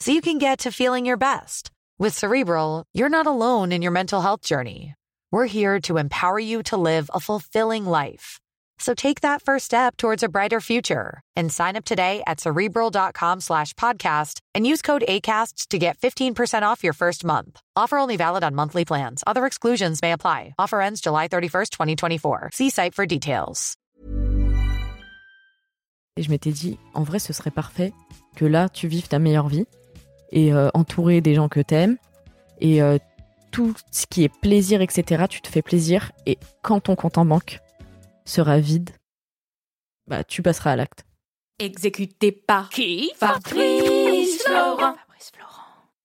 so you can get to feeling your best. With Cerebral, you're not alone in your mental health journey. We're here to empower you to live a fulfilling life. So take that first step towards a brighter future and sign up today at cerebral.com slash podcast and use code ACasts to get 15% off your first month. Offer only valid on monthly plans. Other exclusions may apply. Offer ends July 31st, 2024. See site for details. Et je m'étais dit, en vrai, ce serait parfait que là, tu vives ta meilleure vie et euh, entouré des gens que t'aimes et euh, tout ce qui est plaisir, etc. Tu te fais plaisir et quand ton compte en banque sera vide, bah tu passeras à l'acte. Exécuté par qui Fabrice Florent. Fabrice Florent.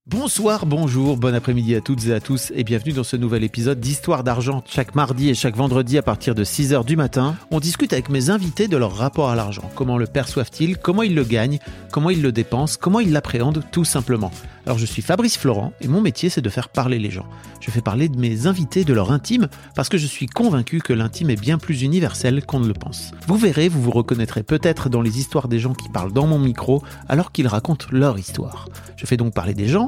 Bonsoir, bonjour, bon après-midi à toutes et à tous et bienvenue dans ce nouvel épisode d'Histoire d'argent. Chaque mardi et chaque vendredi à partir de 6h du matin, on discute avec mes invités de leur rapport à l'argent. Comment le perçoivent-ils? Comment ils le gagnent? Comment ils le dépensent? Comment ils l'appréhendent? Tout simplement Alors je suis Fabrice Florent et mon métier c'est de faire parler les gens. Je fais parler de mes invités de leur intime parce que je suis convaincu que l'intime est bien plus universel qu'on ne le pense. Vous verrez, vous vous reconnaîtrez peut-être dans les histoires des gens qui parlent dans mon micro alors qu'ils racontent leur histoire. Je fais donc parler des gens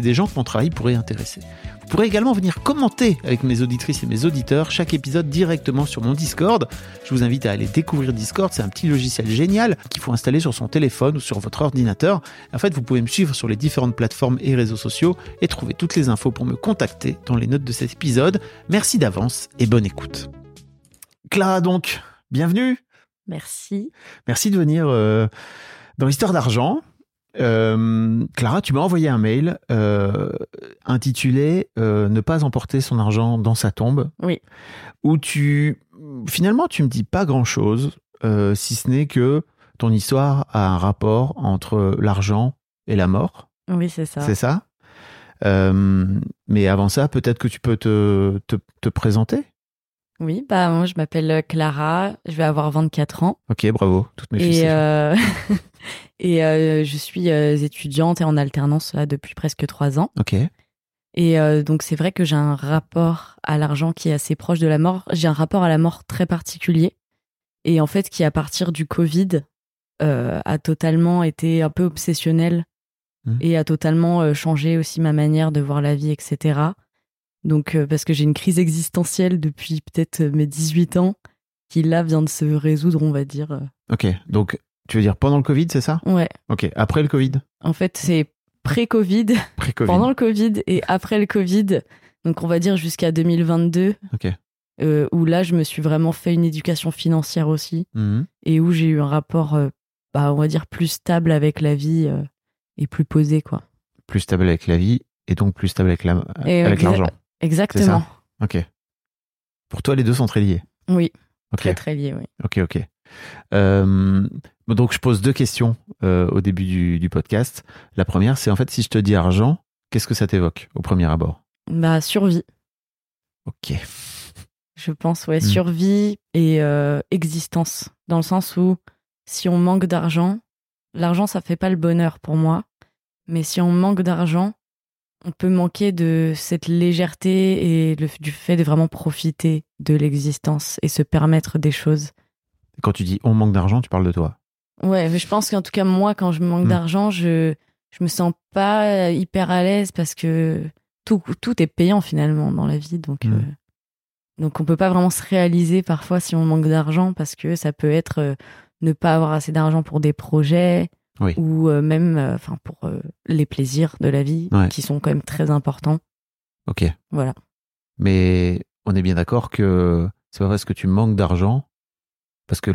des gens que mon travail pourrait intéresser. Vous pourrez également venir commenter avec mes auditrices et mes auditeurs chaque épisode directement sur mon Discord. Je vous invite à aller découvrir Discord, c'est un petit logiciel génial qu'il faut installer sur son téléphone ou sur votre ordinateur. En fait, vous pouvez me suivre sur les différentes plateformes et réseaux sociaux et trouver toutes les infos pour me contacter dans les notes de cet épisode. Merci d'avance et bonne écoute. Clara donc, bienvenue. Merci. Merci de venir euh, dans l'histoire d'argent. Euh, Clara, tu m'as envoyé un mail euh, intitulé euh, Ne pas emporter son argent dans sa tombe. Oui. Où tu, finalement, tu me dis pas grand chose, euh, si ce n'est que ton histoire a un rapport entre l'argent et la mort. Oui, c'est ça. C'est ça? Euh, Mais avant ça, peut-être que tu peux te, te, te présenter? Oui, bah moi je m'appelle Clara, je vais avoir 24 ans Ok, bravo. Toutes mes et euh, et euh, je suis euh, étudiante et en alternance là depuis presque trois ans. Ok. Et euh, donc c'est vrai que j'ai un rapport à l'argent qui est assez proche de la mort. J'ai un rapport à la mort très particulier et en fait qui à partir du Covid euh, a totalement été un peu obsessionnel Mhm. et a totalement euh, changé aussi ma manière de voir la vie, etc. Donc euh, parce que j'ai une crise existentielle depuis peut-être euh, mes 18 ans qui là vient de se résoudre, on va dire. Ok. Donc, tu veux dire pendant le Covid, c'est ça? Ouais. Ok. Après le Covid? En fait, c'est pré-Covid, Pré-Covid. pendant le Covid et après le Covid. Donc on va dire jusqu'à 2022. Ok. euh, où là, je me suis vraiment fait une éducation financière aussi Mhm. et où j'ai eu un rapport, euh, bah, on va dire, plus stable avec la vie euh, et plus posé, quoi. Plus stable avec la vie et donc plus stable avec la- Et avec Exactement. Ok. Pour toi, les deux sont très liés. Oui, Ok. très très lié, oui. Ok, ok. Euh, donc, je pose deux questions euh, au début du, du podcast. La première, c'est en fait, si je te dis argent, qu'est-ce que ça t'évoque au premier abord? Bah, survie, Ok. je pense, ouais, Mm. survie et euh, existence. Dans le sens où si on manque d'argent, l'argent, ça fait pas le bonheur pour moi. Mais si on manque d'argent, on peut manquer de cette légèreté et le- du fait de vraiment profiter de l'existence et se permettre des choses. Quand tu dis on manque d'argent, tu parles de toi. Ouais, mais je pense qu'en tout cas, moi, quand je manque Mm. d'argent, je, je me sens pas hyper à l'aise parce que tout, tout est payant finalement dans la vie. Donc, Mm. euh, donc on peut pas vraiment se réaliser parfois si on manque d'argent parce que ça peut être euh, ne pas avoir assez d'argent pour des projets Oui. ou euh, même euh, enfin pour euh, les plaisirs de la vie Ouais. qui sont quand même très importants. Ok. Voilà. Mais on est bien d'accord que c'est pas parce que tu manques d'argent. Parce que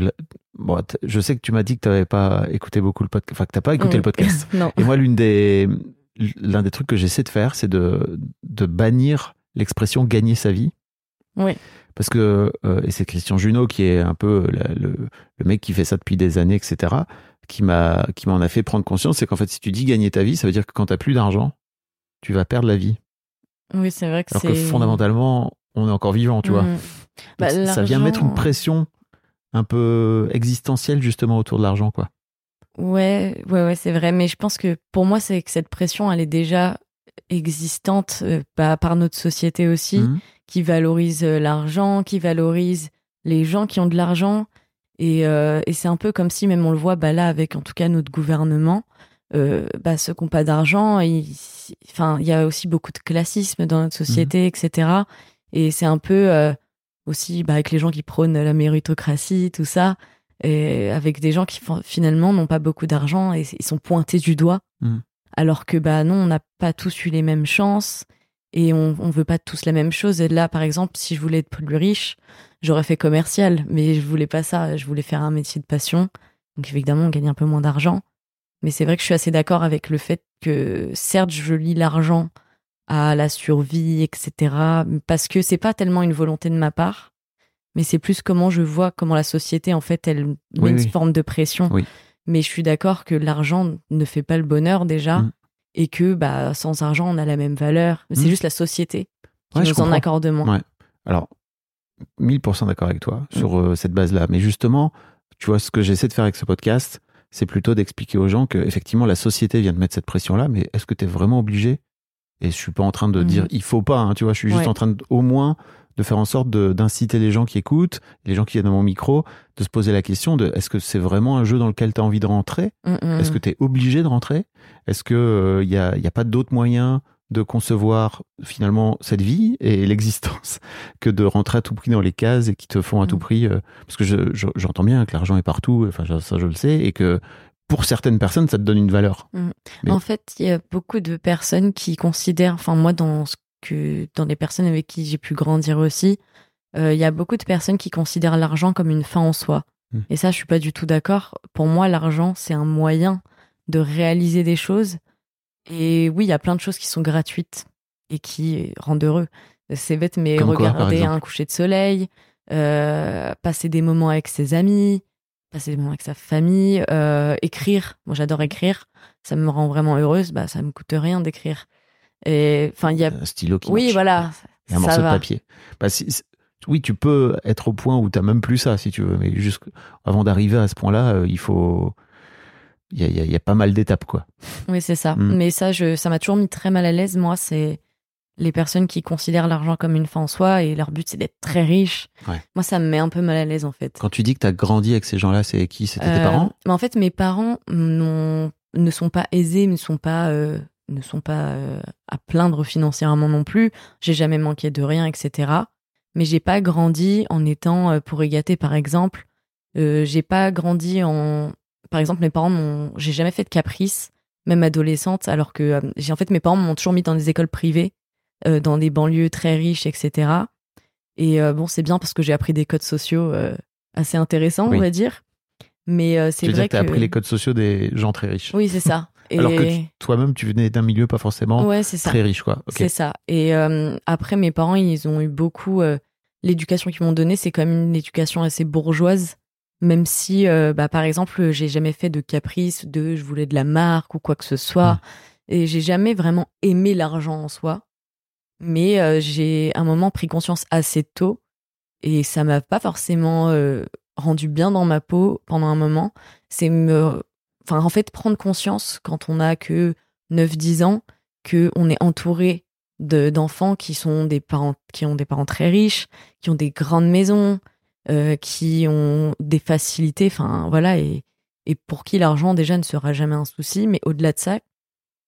bon, je sais que tu m'as dit que tu n'avais pas écouté beaucoup le podcast, enfin que tu pas écouté Mm. le podcast. non. Et moi, l'une des, l'un des trucs que j'essaie de faire, c'est de, de bannir l'expression gagner sa vie. Oui. Parce que, euh, et c'est Christian Junot qui est un peu la- le, le mec qui fait ça depuis des années, etc., qui m'a, qui m'en a fait prendre conscience, c'est qu'en fait, si tu dis gagner ta vie, ça veut dire que quand tu plus d'argent, tu vas perdre la vie. Oui, c'est vrai que Alors c'est que fondamentalement, on est encore vivant, tu vois. Mm. Donc, Bah, ça vient mettre une l'argent- pression un peu existentielle justement autour de l'argent, quoi. Ouais, ouais, ouais, c'est vrai. Mais je pense que pour moi, c'est que cette pression, elle est déjà existante euh, bah, par notre société aussi, Mhm. qui valorise euh, l'argent, qui valorise les gens qui ont de l'argent. Et, euh, et c'est un peu comme si, même on le voit bah, là avec en tout cas notre gouvernement, euh, bah, ceux qui n'ont pas d'argent, enfin, il y a aussi beaucoup de classisme dans notre société, etc. Et c'est un peu euh, aussi bah, avec les gens qui prônent la méritocratie, tout ça, et avec des gens qui finalement n'ont pas beaucoup d'argent et ils sont pointés du doigt. Mhm. Alors que bah non, on n'a pas tous eu les mêmes chances et on, veut pas tous la même chose. Et là, par exemple, si je voulais être plus riche, j'aurais fait commercial, mais je voulais pas ça. Je voulais faire un métier de passion. Donc évidemment, on gagne un peu moins d'argent. Mais c'est vrai que je suis assez d'accord avec le fait que certes, je lis l'argent à la survie, etc. Parce que c'est pas tellement une volonté de ma part, mais c'est plus comment je vois comment la société, en fait, elle met Oui, une oui. forme de pression. Oui. Mais je suis d'accord que l'argent ne fait pas le bonheur déjà. Mm. Et que bah, sans argent, on a la même valeur. C'est Mm. juste la société qui Ouais, nous en accorde moins. Ouais. Alors, 1000% d'accord avec toi sur euh, cette base-là. Mais justement, tu vois, ce que j'essaie de faire avec ce podcast, c'est plutôt d'expliquer aux gens que effectivement la société vient de mettre cette pression-là, mais est-ce que tu es vraiment obligé? Et je suis pas en train de Mhm. dire il faut pas, hein, tu vois, je suis juste Ouais. en train de, au moins de faire en sorte d'inciter les gens qui écoutent, les gens qui viennent à mon micro, de se poser la question de est-ce que c'est vraiment un jeu dans lequel tu as envie de rentrer? Mm, mm. Est-ce que tu es obligé de rentrer? Est-ce qu'il n'y a, y a pas d'autres moyens de concevoir finalement cette vie et l'existence que de rentrer à tout prix dans les cases et qui te font à tout Mm. prix euh, Parce que je- je- j'entends bien que l'argent est partout, enfin ça je le sais, et que pour certaines personnes ça te donne une valeur. Mais- En fait, il y a beaucoup de personnes qui considèrent, enfin moi dans ce que dans les personnes avec qui j'ai pu grandir aussi, euh, il y a beaucoup de personnes qui considèrent l'argent comme une fin en soi. Hmm. Et ça, je suis pas du tout d'accord. Pour moi, l'argent c'est un moyen de réaliser des choses. Et oui, il y a plein de choses qui sont gratuites et qui rendent heureux. C'est bête, mais Comme regarder un coucher de soleil, euh, passer des moments avec ses amis, passer des moments avec sa famille, euh, écrire. Moi, j'adore écrire. Ça me rend vraiment heureuse. Bah, ça me coûte rien d'écrire. Et enfin, il y a. Un stylo qui Oui, marche. voilà. Et un ça morceau va. de papier. Bah, si- oui, tu peux être au point où tu n'as même plus ça, si tu veux. Mais juste avant d'arriver à ce point-là, euh, il faut. Il y a, il y a- il y a pas mal d'étapes, quoi. Oui, c'est ça. Mm. Mais ça, je, ça m'a toujours mis très mal à l'aise. Moi, c'est les personnes qui considèrent l'argent comme une fin en soi et leur but, c'est d'être très riche. Ouais. Moi, ça me met un peu mal à l'aise, en fait. Quand tu dis que tu as grandi avec ces gens-là, c'est qui? C'était tes Euh, parents? mais En fait, mes parents ne sont pas aisés, ne sont pas, euh, ne sont pas euh, à plaindre financièrement non plus. J'ai jamais manqué de rien, etc. Mais j'ai pas grandi en étant euh, pour gâter, par exemple. Euh, j'ai pas grandi en. Par exemple, mes parents m'ont. J'ai jamais fait de caprice, même adolescente, alors que euh, j'ai en fait mes parents m'ont toujours mis dans des écoles privées, dans des banlieues très riches, etc. Et bon, c'est bien parce que j'ai appris des codes sociaux assez intéressants, Oui. on va dire. Mais c'est vrai dire que tu as appris les codes sociaux des gens très riches. Oui, c'est ça. Et... Alors que toi-même, tu venais d'un milieu pas forcément Ouais, très riche, quoi. C'est ça. Et euh, après, mes parents, ils ont eu beaucoup. euh, L'éducation qu'ils m'ont donnée, c'est quand même une éducation assez bourgeoise. Même si, euh, bah, par exemple, j'ai jamais fait de caprice, de je voulais de la marque ou quoi que ce soit. Et j'ai jamais vraiment aimé l'argent en soi. Mais j'ai un moment pris conscience assez tôt. Et ça m'a pas forcément rendu bien dans ma peau pendant un moment. C'est me. Enfin, en fait, prendre conscience quand on a que 9-10 ans que on est entouré de d'enfants qui sont des parents qui ont des parents très riches, qui ont des grandes maisons, euh, qui ont des facilités, enfin voilà, et, et pour qui l'argent déjà ne sera jamais un souci. Mais au-delà de ça,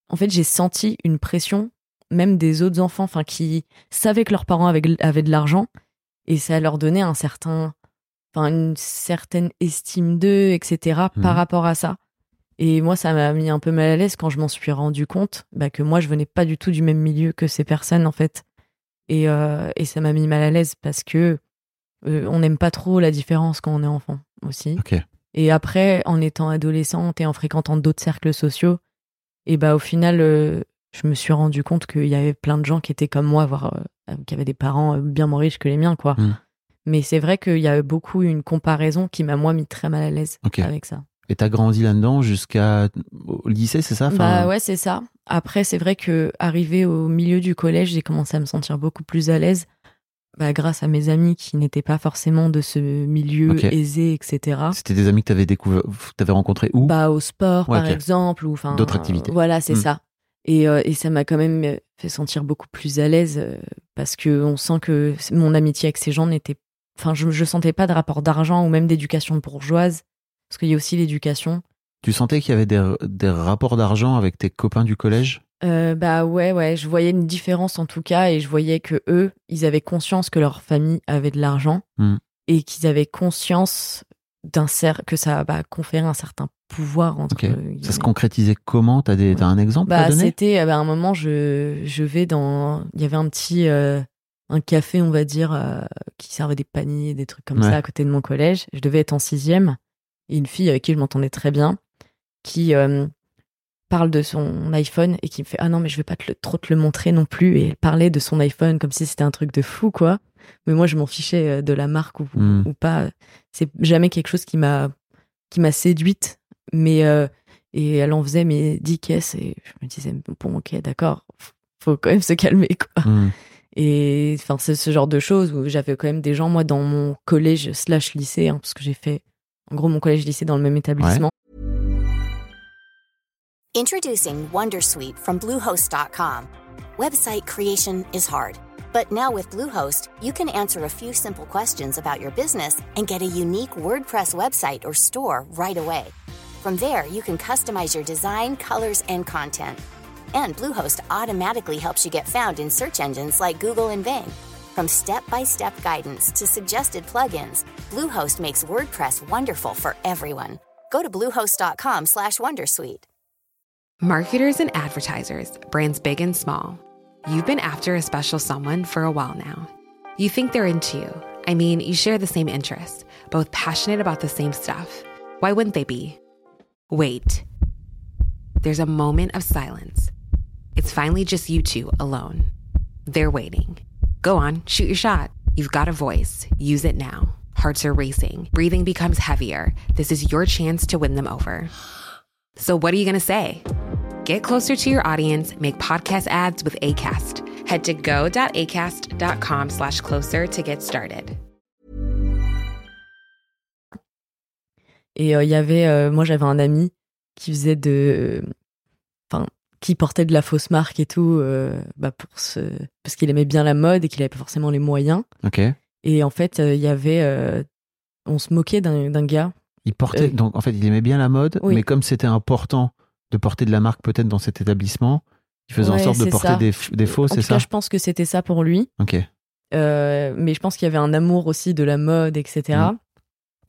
en fait, j'ai senti une pression, même des autres enfants, enfin qui savaient que leurs parents avaient, avaient de l'argent, et ça leur donnait un certain, enfin une certaine estime d'eux, etc. Par rapport à ça. Et moi, ça m'a mis un peu mal à l'aise quand je m'en suis rendu compte bah, que moi, je venais pas du tout du même milieu que ces personnes, en fait. Et, euh, et ça m'a mis mal à l'aise parce que euh, on n'aime pas trop la différence quand on est enfant aussi. Et après, en étant adolescente et en fréquentant d'autres cercles sociaux, et bah au final, euh, je me suis rendu compte qu'il y avait plein de gens qui étaient comme moi, voire euh, qui avaient des parents bien moins riches que les miens, quoi. Mm. Mais c'est vrai qu'il y a beaucoup une comparaison qui m'a moi mis très mal à l'aise avec ça. Et t'as grandi là-dedans jusqu'à au lycée, c'est ça? Enfin, Bah ouais, c'est ça. Après, c'est vrai que arrivé au milieu du collège, j'ai commencé à me sentir beaucoup plus à l'aise. Bah, grâce à mes amis qui n'étaient pas forcément de ce milieu aisé, etc. C'était des amis que t'avais découvert, t'avais rencontrés où? Bah, au sport, Ouais, par exemple, ou enfin. D'autres activités. euh, Voilà, c'est Mm. ça. Et, euh, et ça m'a quand même euh, fait sentir beaucoup plus à l'aise euh, parce que on sent que mon amitié avec ces gens n'était. Enfin, je, je sentais pas de rapport d'argent ou même d'éducation bourgeoise. Parce qu'il y a aussi l'éducation. Tu sentais qu'il y avait des, des rapports d'argent avec tes copains du collège? Euh, bah ouais, ouais, je voyais une différence en tout cas et je voyais que eux, ils avaient conscience que leur famille avait de l'argent Hmm. et qu'ils avaient conscience d'un cer que ça bah, conférait un certain pouvoir entre. Ça se concrétisait comment? T'as des- un exemple à Bah donner? c'était euh, bah, à un moment je je vais dans il y avait un petit euh, un café on va dire euh, qui servait des paniers des trucs comme Ouais. ça à côté de mon collège. Je devais être en sixième et une fille avec qui je m'entendais très bien qui euh, parle de son iPhone et qui me fait ah non mais je vais pas te le- trop te le montrer non plus. Et elle parlait de son iPhone comme si c'était un truc de fou quoi. Mais moi je m'en fichais euh, de la marque ou, Mm. ou pas. C'est jamais quelque chose qui m'a qui m'a séduite. Mais euh, et elle en faisait mes 10 caisses et je me disais bon ok d'accord. Faut quand même se calmer quoi. Hmm. et enfin c'est ce genre de choses où j'avais quand même des gens moi dans mon collège slash lycée hein, parce que j'ai fait en gros mon collège lycée dans le même établissement Introducing Wondersuite from Bluehost.com. Website creation is hard, but now with Bluehost, you can answer a few simple questions about your business and get a unique WordPress website or store right away. From there, you can customize your design, colors, and content. And Bluehost automatically helps you get found in search engines like Google and Bing. From step-by-step guidance to suggested plugins, Bluehost makes WordPress wonderful for everyone. Go to bluehost.com/wondersuite. Marketers and advertisers, brands big and small. You've been after a special someone for a while now. You think they're into you. I mean, you share the same interests, both passionate about the same stuff. Why wouldn't they be? Wait. There's a moment of silence. It's finally just you two alone. They're waiting. Go on, shoot your shot. You've got a voice. Use it now. Hearts are racing. Breathing becomes heavier. This is your chance to win them over. So, what are you going to say? Get closer to your audience, make podcast ads with ACAST. Head to go.acast.com slash closer to get started. Et euh, il y avait, euh, moi j'avais un ami qui faisait de, enfin, qui portait de la fausse marque et tout, euh, bah pour ce, parce qu'il aimait bien la mode et qu'il avait pas forcément les moyens. Ok. Et en fait, euh, il y avait, euh, on se moquait d'un gars. Il portait, Euh, donc en fait, il aimait bien la mode, Oui. mais comme c'était important de porter de la marque peut-être dans cet établissement, il faisait en sorte de porter ça. des, des faux, c'est ça cas, je pense que c'était ça pour lui. Ok. Euh, mais je pense qu'il y avait un amour aussi de la mode, etc. Mm.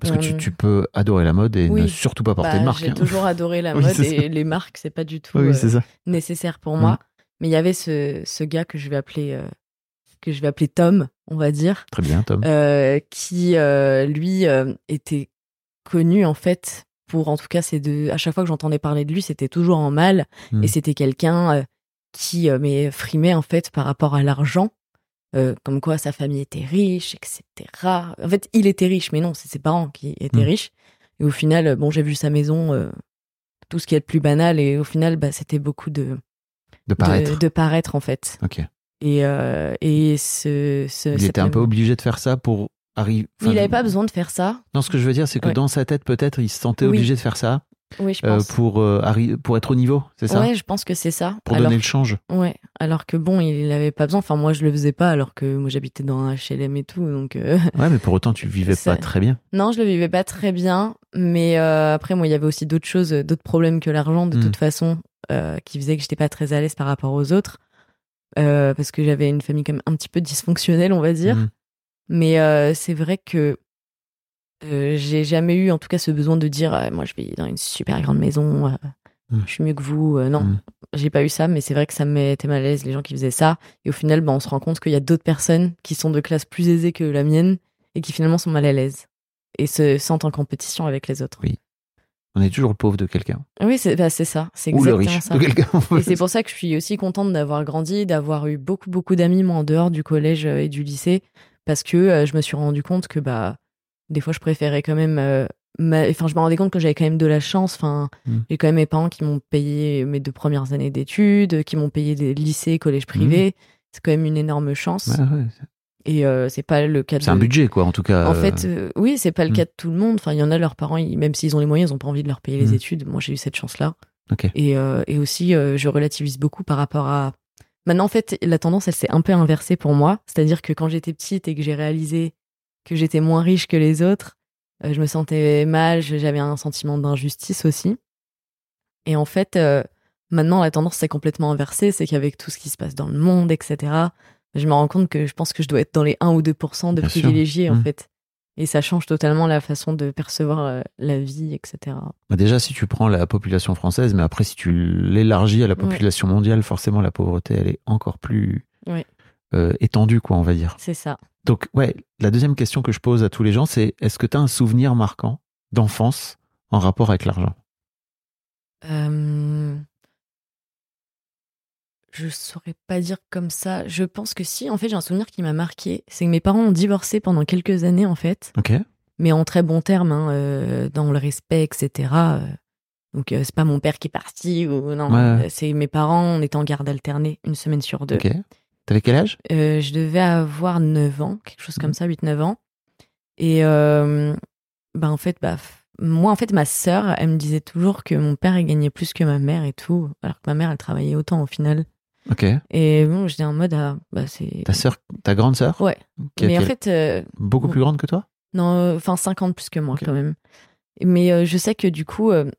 Parce que tu, peux adorer la mode et Oui. ne surtout pas porter Bah, de marque. J'ai hein. toujours adoré la Oui, mode ça. et les marques, c'est pas du tout Oui, euh, nécessaire pour Mm. moi. Mais il y avait ce, ce gars que je vais appeler euh, que je vais appeler Tom, on va dire, Très bien, Tom. euh, qui euh, lui euh, était connu en fait pour en tout cas c'est de à chaque fois que j'entendais parler de lui c'était toujours en mal et c'était quelqu'un qui mais frimait en fait par rapport à l'argent comme quoi sa famille était riche etc en fait il était riche mais non c'est ses parents qui étaient Mm. riches et au final bon j'ai vu sa maison tout ce qui est de plus banal et au final bah, c'était beaucoup de de de, paraître. de paraître en fait Ok. Et euh, et ce, ce Il était un peu obligé de faire ça pour arriver. il avait pas besoin de faire ça Non, ce que je veux dire, c'est que Ouais. dans sa tête, peut-être, il se sentait Oui. obligé de faire ça Oui, je euh, pense. pour, euh, pour être au niveau, c'est ça? Ouais, je pense que c'est ça. Pour alors, donner le change. Ouais, alors que bon, il avait pas besoin. Enfin, moi, je le faisais pas, alors que moi, j'habitais dans un HLM et tout. Donc, euh, Ouais, mais pour autant, tu vivais Ça- pas très bien. non, je le vivais pas très bien. Mais après, moi, il y avait aussi d'autres choses, d'autres problèmes que l'argent, de Mm. toute façon, qui faisaient que j'étais pas très à l'aise par rapport aux autres. Euh, parce que j'avais une famille quand même un petit peu dysfonctionnelle, on va dire. Mhm. Mais euh, c'est vrai que euh, j'ai jamais eu, en tout cas, ce besoin de dire, moi, je vis dans une super grande maison, Mm. je suis mieux que vous. Non, Mm. j'ai pas eu ça, mais c'est vrai que ça me mettait mal à l'aise les gens qui faisaient ça. Et au final, bah, on se rend compte qu'il y a d'autres personnes qui sont de classe plus aisée que la mienne et qui finalement sont mal à l'aise et se sentent en compétition avec les autres. Oui. On est toujours le pauvre de quelqu'un. Oui, c'est bah, ça, c'est Ou le exactement riche ça. de quelqu'un. Et c'est pour ça que je suis aussi contente d'avoir grandi, d'avoir eu beaucoup, beaucoup d'amis, moi, en dehors du collège euh, et du lycée, parce que euh, je me suis rendu compte que, bah, des fois, je préférais quand même. euh, ma- Enfin, je me rendais compte que j'avais quand même de la chance. Enfin, Mm. j'ai quand même mes parents qui m'ont payé mes deux premières années d'études, qui m'ont payé des lycées, collèges privés. C'est quand même une énorme chance. Ouais, ouais. Et euh, c'est pas le cas de. C'est un budget, quoi, en tout cas. En euh, fait, euh, oui, c'est pas le Mm. cas de tout le monde. Enfin, il y en a, leurs parents, ils- même s'ils ont les moyens, ils ont pas envie de leur payer les Mm. études. Moi, j'ai eu cette chance-là. Et, euh, et aussi, euh, je relativise beaucoup par rapport à. Maintenant, en fait, la tendance, elle s'est un peu inversée pour moi. C'est-à-dire que quand j'étais petite et que j'ai réalisé que j'étais moins riche que les autres, je me sentais mal, j'avais un sentiment d'injustice aussi. Et en fait, maintenant, la tendance s'est complètement inversée. C'est qu'avec tout ce qui se passe dans le monde, etc., je me rends compte que je pense que je dois être dans les 1 ou 2% de Bien sûr. privilégiés, en Mm. fait. Et ça change totalement la façon de percevoir euh, la vie, etc. Bah déjà, si tu prends la population française, mais après, si tu l'élargis à la population mondiale, forcément, la pauvreté, elle est encore plus Ouais. euh, étendue, quoi, on va dire. C'est ça. Donc, ouais, la deuxième question que je pose à tous les gens, c'est est-ce que tu as un souvenir marquant d'enfance en rapport avec l'argent? Euh, Je saurais pas dire comme ça. Je pense que si. En fait, j'ai un souvenir qui m'a marqué. C'est que mes parents ont divorcé pendant quelques années, en fait. Ok. Mais en très bons termes, hein, euh, dans le respect, etc. Euh, Donc, euh, c'est pas mon père qui est parti ou non. Ouais. euh, C'est mes parents. On était en garde alternée une semaine sur deux. Ok. T'avais quel âge? Euh, je devais avoir 9 ans, quelque chose Mhm. comme ça, 8-9 ans. Et bah, en fait, bah, moi, en fait, ma sœur, elle me disait toujours que mon père, il gagnait plus que ma mère et tout, alors que ma mère, elle travaillait autant au final. Ok. Et bon, j'étais en mode, ah, bah, c'est. Ta sœur, ta grande sœur Ouais. Mais en fait, euh, Beaucoup plus grande que toi? Non, euh, enfin, 50 plus que moi, quand même. Mais euh, je sais que du coup, euh,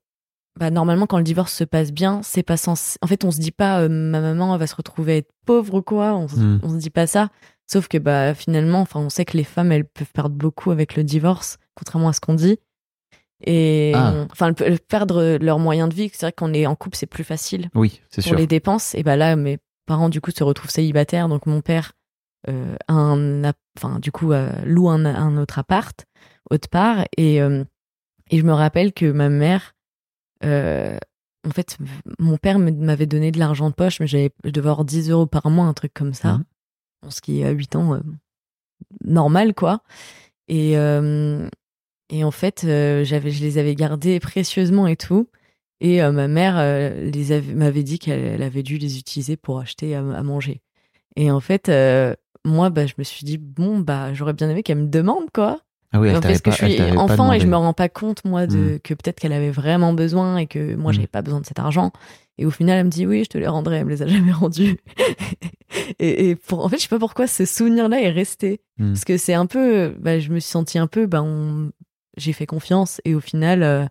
bah, normalement, quand le divorce se passe bien, c'est pas censé. En fait, on se dit pas, ma maman va se retrouver à être pauvre ou quoi. On, Hmm. on se dit pas ça. Sauf que bah, finalement, enfin, on sait que les femmes, elles peuvent perdre beaucoup avec le divorce, contrairement à ce qu'on dit. Et Ah. enfin, perdre leurs moyens de vie. C'est vrai qu'on est en couple, c'est plus facile Oui, c'est pour sûr. les dépenses. Et bah là, mes parents du coup se retrouvent célibataires. Donc mon père, euh, a un, enfin du coup euh, loue un, un autre appart autre part. Et euh, et je me rappelle que ma mère, euh, en fait, mon père m'avait donné de l'argent de poche, mais j'avais, je devais avoir 10 euros par mois, un truc comme ça. Bon, Ce qui est à 8 ans, euh, normal, quoi. Et, euh, et en fait, euh, j'avais, je les avais gardés précieusement et tout. Et euh, ma mère euh, les m'avait dit qu'elle elle avait dû les utiliser pour acheter à, à manger. Et en fait, moi, bah, je me suis dit, bon, bah, j'aurais bien aimé qu'elle me demande, quoi. Ah oui, elle Non, t'avait parce que je suis enfant et je me rends pas compte moi de que peut-être qu'elle avait vraiment besoin et que moi Mm. j'avais pas besoin de cet argent. Et au final elle me dit oui je te les rendrai, elle me les a jamais rendus. et, et pour en fait je sais pas pourquoi ce souvenir là est resté Mm. parce que c'est un peu bah, je me suis sentie un peu bah on... j'ai fait confiance et au final euh,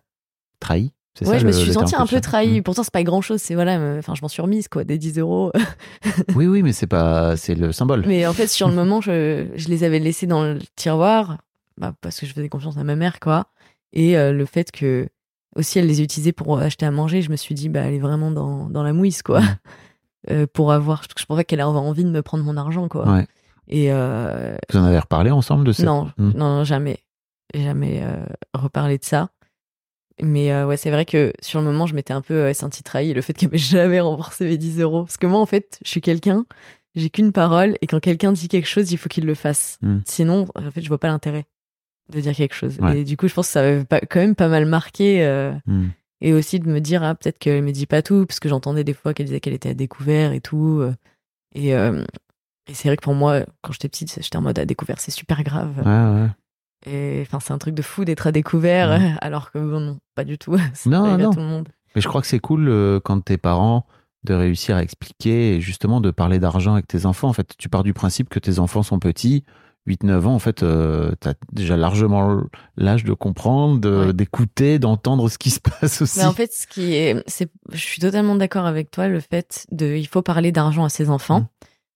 Trahi c'est ouais ça, je me suis sentie un peu trahie. Mm. Pourtant c'est pas grand chose c'est voilà enfin je m'en suis remise quoi des 10 euros. Oui, oui, mais c'est pas, c'est le symbole. Mais en fait, sur le moment, je, je les avais laissés dans le tiroir, bah, parce que je faisais confiance à ma mère, quoi. Et euh, le fait que, aussi, elle les utilisait pour acheter à manger, je me suis dit, bah, elle est vraiment dans, dans la mouise, quoi. Mm. Euh, pour avoir, je pensais qu'elle avait envie de me prendre mon argent, quoi. Ouais. Et euh, Vous en avez reparlé ensemble de ça? Non, Mm. non, jamais. Jamais euh, reparlé de ça. Mais euh, ouais, c'est vrai que sur le moment, je m'étais un peu euh, senti trahi. Le fait qu'elle m'ait jamais remboursé mes 10 euros. Parce que moi, en fait, je suis quelqu'un, j'ai qu'une parole, et quand quelqu'un dit quelque chose, il faut qu'il le fasse. Mm. Sinon, en fait, je vois pas l'intérêt de dire quelque chose. Ouais. Et du coup, je pense que ça m'avait quand même pas mal marqué. euh, Mm. et aussi de me dire, ah, peut-être qu'elle me dit pas tout, parce que j'entendais des fois qu'elle disait qu'elle était à découvert et tout. Et, euh, et c'est vrai que pour moi, quand j'étais petite, j'étais en mode à découvert, c'est super grave. Ouais, ouais. Et enfin, c'est un truc de fou d'être à découvert, alors que bon, non, pas du tout. Non, non. tout le monde. Mais je crois que c'est cool euh, quand t'es parent de réussir à expliquer et justement de parler d'argent avec tes enfants. En fait, tu pars du principe que tes enfants sont petits. 8-9 ans, en fait, euh, t'as déjà largement l'âge de comprendre, de- Ouais. d'écouter, d'entendre ce qui se passe aussi. Mais en fait, ce qui est, je suis totalement d'accord avec toi, le fait de, il faut parler d'argent à ses enfants, Mm.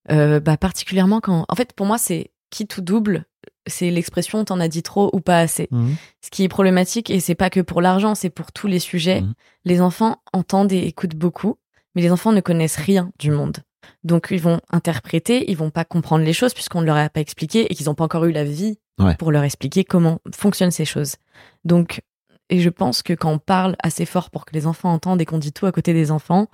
Euh, bah particulièrement quand, en fait, pour moi, c'est qui tout double, c'est l'expression t'en as dit trop ou pas assez. Mhm. Ce qui est problématique, et c'est pas que pour l'argent, c'est pour tous les sujets. Mhm. Les enfants entendent et écoutent beaucoup, mais les enfants ne connaissent rien du monde. Donc ils vont interpréter, ils vont pas comprendre les choses puisqu'on ne leur a pas expliqué et qu'ils n'ont pas encore eu la vie Ouais. pour leur expliquer comment fonctionnent ces choses. Donc, et je pense que quand on parle assez fort pour que les enfants entendent et qu'on dit tout à côté des enfants,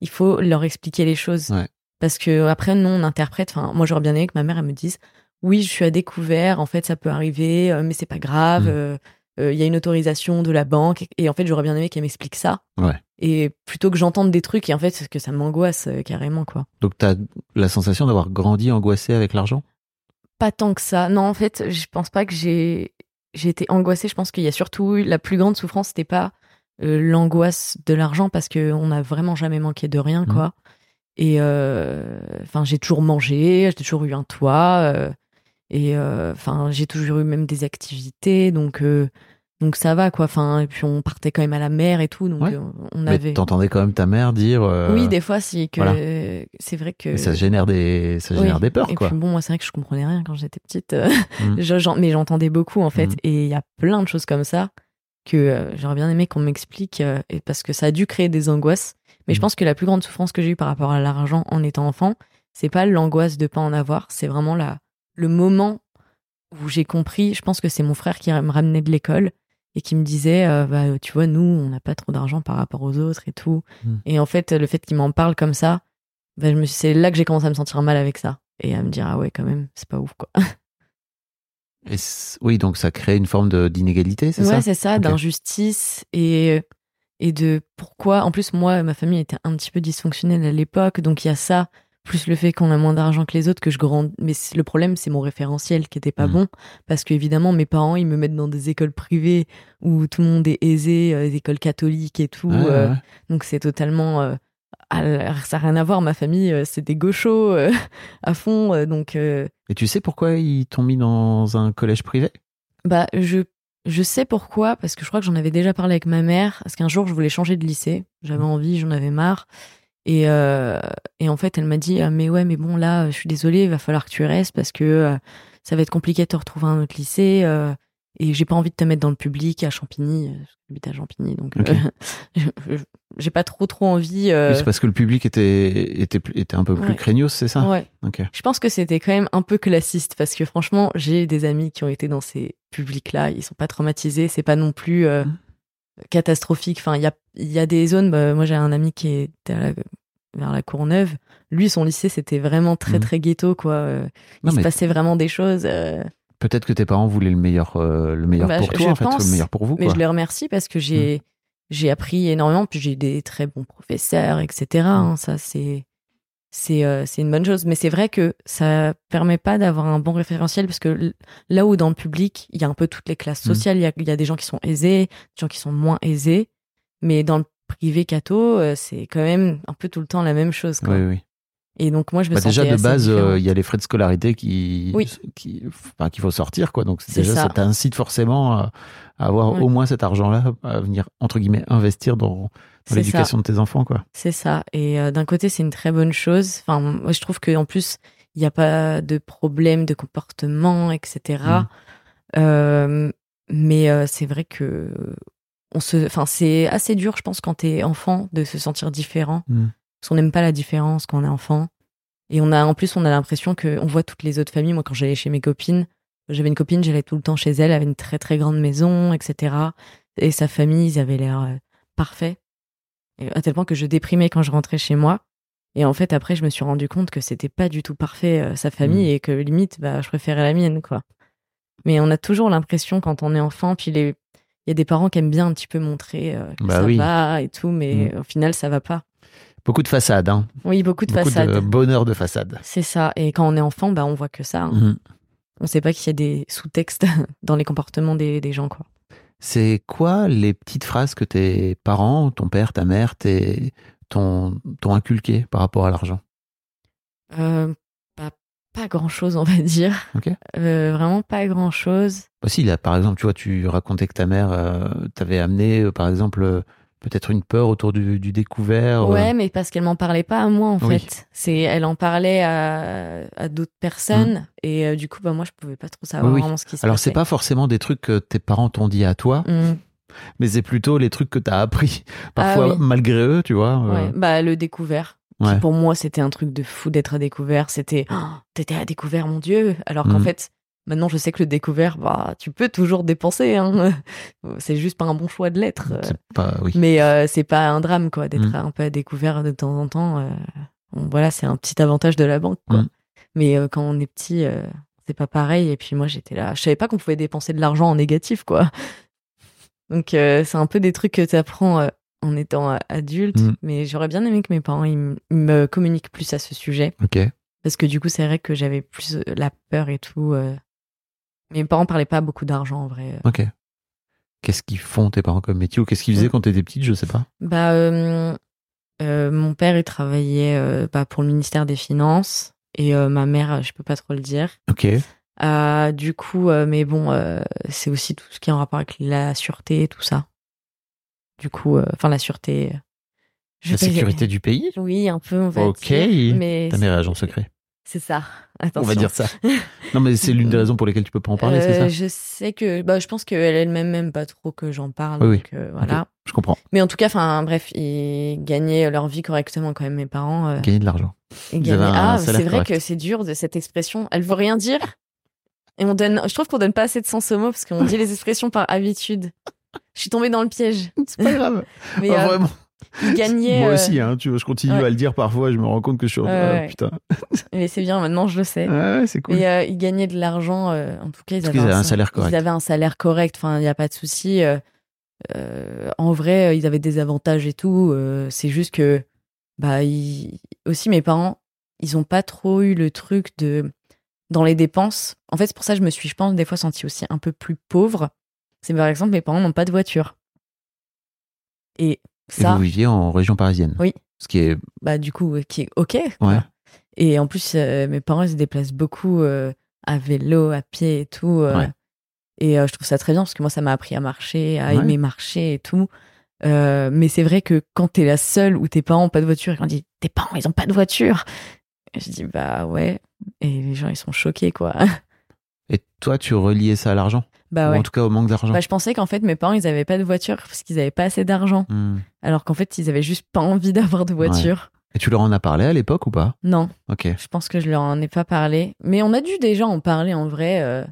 il faut leur expliquer les choses. Ouais. Parce que après, nous, on interprète. Enfin, moi, j'aurais bien aimé que ma mère, elle me dise Oui, je suis à découvert. En fait, ça peut arriver, euh, mais c'est pas grave. Mm. euh, euh, Il y a une autorisation de la banque. Et en fait, j'aurais bien aimé qu'elle m'explique ça. Ouais. Et plutôt que j'entende des trucs, et en fait, que ça m'angoisse euh, carrément, quoi. Donc, t'as la sensation d'avoir grandi angoissé avec l'argent? Pas tant que ça. Non, en fait, je pense pas que j'ai j'ai été angoissée. Je pense qu'il y a surtout la plus grande souffrance, c'était pas euh, l'angoisse de l'argent parce que on n'a vraiment jamais manqué de rien, Mhm. quoi. Et euh, enfin, j'ai toujours mangé, j'ai toujours eu un toit, euh, et euh, enfin, j'ai toujours eu même des activités, donc euh, donc ça va, quoi. Enfin, et puis on partait quand même à la mer et tout, donc Ouais. euh, on Mais avait. t'entendais quand même ta mère dire. euh, Oui, des fois, si que voilà. c'est vrai que mais Ça génère des, ça Oui. génère des peurs, Et quoi. puis bon, moi, c'est vrai que je comprenais rien quand j'étais petite. euh, Mm. je- mais j'entendais beaucoup, en fait. Mm. Et il y a plein de choses comme ça que euh, j'aurais bien aimé qu'on m'explique, euh, parce que ça a dû créer des angoisses. Mais je Mm. pense que la plus grande souffrance que j'ai eue par rapport à l'argent en étant enfant, c'est pas l'angoisse de pas en avoir, c'est vraiment la, le moment où j'ai compris. Je pense que c'est mon frère qui me ramenait de l'école et qui me disait, euh, bah, tu vois, nous, on n'a pas trop d'argent par rapport aux autres et tout. Mm. Et en fait, le fait qu'il m'en parle comme ça, bah, je me suis- c'est là que j'ai commencé à me sentir mal avec ça et à me dire, ah ouais, quand même, c'est pas ouf, quoi. Et oui, donc ça crée une forme d'inégalité, c'est ouais, ça c'est ça, d'injustice et, et de pourquoi. En plus, moi, ma famille était un petit peu dysfonctionnelle à l'époque, donc il y a ça, plus le fait qu'on a moins d'argent que les autres, que je grande. Mais le problème, c'est mon référentiel qui était pas Mhm. bon, parce qu'évidemment, mes parents, ils me mettent dans des écoles privées où tout le monde est aisé, euh, des écoles catholiques et tout. Euh, ouais. Donc c'est totalement. euh, ça n'a rien à voir. Ma famille, euh, c'est des gauchos à fond. donc, Et tu sais pourquoi ils t'ont mis dans un collège privé? Bah, je, je sais pourquoi, parce que je crois que j'en avais déjà parlé avec ma mère. Parce qu'un jour, je voulais changer de lycée. J'avais envie, j'en avais marre. Et, euh, et en fait, elle m'a dit Ah, Mais ouais, mais bon, là, je suis désolée, il va falloir que tu restes parce que euh, ça va être compliqué de te retrouver à un autre lycée. euh, et j'ai pas envie de te mettre dans le public à Champigny. J'habite à Champigny, donc j'ai pas trop, trop envie. C'est parce que le public était, était, était un peu plus Ouais. craignos, c'est ça? Ouais. Ok. Je pense que c'était quand même un peu classiste parce que franchement, j'ai des amis qui ont été dans ces publics-là, ils sont pas traumatisés, c'est pas non plus Mhm. Catastrophique. Enfin, il y a, y a des zones. bah, moi, j'ai un ami qui était à la- vers la Courneuve. Lui, son lycée, c'était vraiment très Mhm. très ghetto, quoi. Euh, Non, il se passait vraiment des choses. euh, peut-être que tes parents voulaient le meilleur, euh, le meilleur Bah, pour je- toi, je en fait, le meilleur pour vous. mais quoi. je les remercie parce que j'ai j'ai appris énormément, puis j'ai eu des très bons professeurs, etc. hein, ça, c'est c'est euh, c'est une bonne chose. Mais c'est vrai que ça permet pas d'avoir un bon référentiel parce que là où dans le public, il y a un peu toutes les classes Mm. sociales, il y, a, il y a des gens qui sont aisés, des gens qui sont moins aisés. Mais dans le privé catho, euh, c'est quand même un peu tout le temps la même chose. Quoi. Oui, oui. Et donc moi, je me Bah, déjà de base, euh, il y a les frais de scolarité qui, Oui. qui, enfin, qu'il faut sortir, quoi. Donc déjà, ça, ça. t'incite forcément à, à avoir Ouais. au moins cet argent-là à venir entre guillemets investir dans, l'éducation de tes enfants, quoi. C'est ça. Et euh, d'un côté, c'est une très bonne chose. Enfin, moi, je trouve qu'en plus, il n'y a pas de problème de comportement, etc. Mm. Euh, mais c'est vrai que on se, enfin, c'est assez dur, je pense, quand t'es enfant, de se sentir différent. Mm. Parce qu'on n'aime pas la différence quand on est enfant. Et on a, en plus, on a l'impression qu'on voit toutes les autres familles. Moi, quand j'allais chez mes copines, j'avais une copine, j'allais tout le temps chez elle, elle avait une très très grande maison, etc. Et sa famille, ils avaient l'air euh, parfaits. À tel point que je déprimais quand je rentrais chez moi. Et en fait, après, je me suis rendu compte que c'était pas du tout parfait, euh, sa famille, Mm. et que limite, bah, je préférais la mienne, quoi. Mais on a toujours l'impression, quand on est enfant, puis les... il y a des parents qui aiment bien un petit peu montrer euh, que Bah ça oui. va et tout, mais au final, ça va pas. Beaucoup de façades, hein. Oui, beaucoup de Beaucoup façades. de bonheur de façade. C'est ça. Et quand on est enfant, bah, on voit que ça. hein. Mhm. on sait pas qu'il y a des sous-textes dans les comportements des, des gens, quoi. C'est quoi les petites phrases que tes parents, ton père, ta mère, t'ont, inculqué par rapport à l'argent? Euh, pas, pas grand-chose, on va dire. Euh, vraiment pas grand-chose. Bah si, là, par exemple, tu vois, tu racontais que ta mère euh, t'avait amené, par exemple, peut-être une peur autour du, du découvert. euh, Ouais, mais parce qu'elle m'en parlait pas à moi en Oui. fait. C'est, elle en parlait à, à d'autres personnes et euh, du coup, bah moi, je pouvais pas trop savoir Oui, oui. vraiment ce qui se Alors, c'est pas forcément des trucs que tes parents t'ont dit à toi, Mm. mais c'est plutôt les trucs que t'as appris, parfois oui. malgré eux, tu vois. euh, Ouais, bah le découvert. qui, pour moi, c'était un truc de fou d'être à découvert. C'était, Oh, t'étais à découvert, mon Dieu. Alors qu'en Mhm. fait, maintenant, je sais que le découvert, bah, tu peux toujours dépenser. Hein. C'est juste pas un bon choix de l'être. Pas, oui. Mais euh, c'est pas un drame, quoi, d'être Mm. un peu à découvert de temps en temps. euh, bon, voilà, c'est un petit avantage de la banque, quoi. Mm. Mais euh, quand on est petit, euh, c'est pas pareil. Et puis moi, j'étais là. Je savais pas qu'on pouvait dépenser de l'argent en négatif, quoi. Donc, euh, c'est un peu des trucs que tu apprends en étant euh, adulte. Mm. Mais j'aurais bien aimé que mes parents ils me communiquent plus à ce sujet. Ok. Parce que du coup, c'est vrai que j'avais plus euh, la peur et tout. euh. Mes parents parlaient pas beaucoup d'argent, en vrai. Ok. Qu'est-ce qu'ils font tes parents comme métier ou qu'est-ce qu'ils faisaient Mm. quand t'étais petite Je sais pas. Bah, euh, euh, mon père, il travaillait euh, bah, pour le ministère des Finances. Et euh, ma mère, je peux pas trop le dire. Ok. Du coup, mais bon, c'est aussi tout ce qui est en rapport avec la sûreté et tout ça. Du coup, enfin, la sûreté. je La sécurité du pays? Oui, un peu, on va Ok. Mais Ta mère est agent secret. C'est ça. Attention. On va dire ça. Non, mais c'est l'une des raisons pour lesquelles tu peux pas en parler, c'est Euh, ça Je sais que, bah, je pense qu'elle elle-même même pas trop que j'en parle. Oui, euh, voilà. Je comprends. Mais en tout cas, enfin, bref, ils gagnaient leur vie correctement quand même, mes parents. euh, Gagner de l'argent. gagnaient- Ah, c'est vrai correct. que c'est dur de cette expression. Elle veut rien dire. Et on donne, je trouve qu'on donne pas assez de sens aux mots parce qu'on dit les expressions par habitude. Je suis tombée dans le piège. C'est pas grave. Mais Ah, euh, vraiment. Ils gagnaient. Moi euh, aussi, hein, tu vois, je continue ouais. à le dire parfois, je me rends compte que je suis. Ah, ouais. putain. Mais c'est bien, maintenant je le sais. Ouais, c'est cool. Euh, ils gagnaient de l'argent. euh, en tout cas, ils Parce avaient, qu'ils avaient un sa- salaire correct. Ils avaient un salaire correct. Enfin, il n'y a pas de souci. euh, euh, en vrai, euh, ils avaient des avantages et tout. euh, c'est juste que, bah, ils- aussi mes parents, ils ont pas trop eu le truc de dans les dépenses. En fait, c'est pour ça que je me suis, je pense, des fois sentie aussi un peu plus pauvre. C'est par exemple, mes parents n'ont pas de voiture. Et Et vous viviez en région parisienne. Oui. Ce qui est. bah du coup qui est ok quoi. Ouais. et en plus euh, mes parents ils se déplacent beaucoup euh, à vélo à pied et tout euh, Ouais. et je trouve ça très bien parce que moi ça m'a appris à marcher à Ouais. aimer marcher et tout mais c'est vrai que quand t'es la seule ou tes parents ont pas de voiture et qu'on dit tes parents ils ont pas de voiture je dis bah ouais et les gens ils sont choqués quoi Et toi, tu reliais ça à l'argent? Bah Ou ouais en tout cas au manque d'argent bah je pensais qu'en fait mes parents ils avaient pas de voiture parce qu'ils avaient pas assez d'argent Hmm. alors qu'en fait ils avaient juste pas envie d'avoir de voiture Et tu leur en as parlé à l'époque ou pas? Non Ok. Je pense que je leur en ai pas parlé. Mais on a dû déjà en parler en vrai, euh,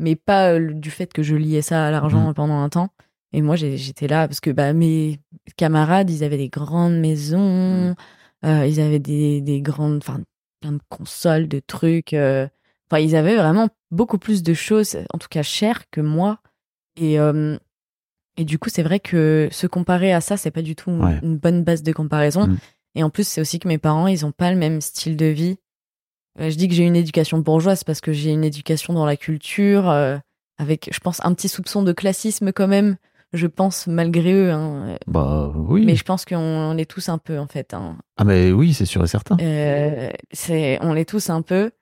mais pas euh, du fait que je liais ça à l'argent Mhm. pendant un temps. Et moi, j'étais là parce que bah, mes camarades, ils avaient des grandes maisons, euh, ils avaient des, des grandes, enfin, plein de consoles, de trucs. Enfin, ils avaient vraiment beaucoup plus de choses, en tout cas chères que moi. Et, euh, et du coup, c'est vrai que se comparer à ça, c'est pas du tout une- Ouais. une bonne base de comparaison. Mhm. Et en plus, c'est aussi que mes parents, ils ont pas le même style de vie. Euh, je dis que j'ai une éducation bourgeoise parce que j'ai une éducation dans la culture, euh, avec, je pense, un petit soupçon de classisme quand même. Je pense, malgré eux. hein. Bah oui. Mais je pense qu'on est tous un peu, en fait. hein. Ah, mais oui, c'est sûr et certain. Euh, c'est, on l'est tous un peu,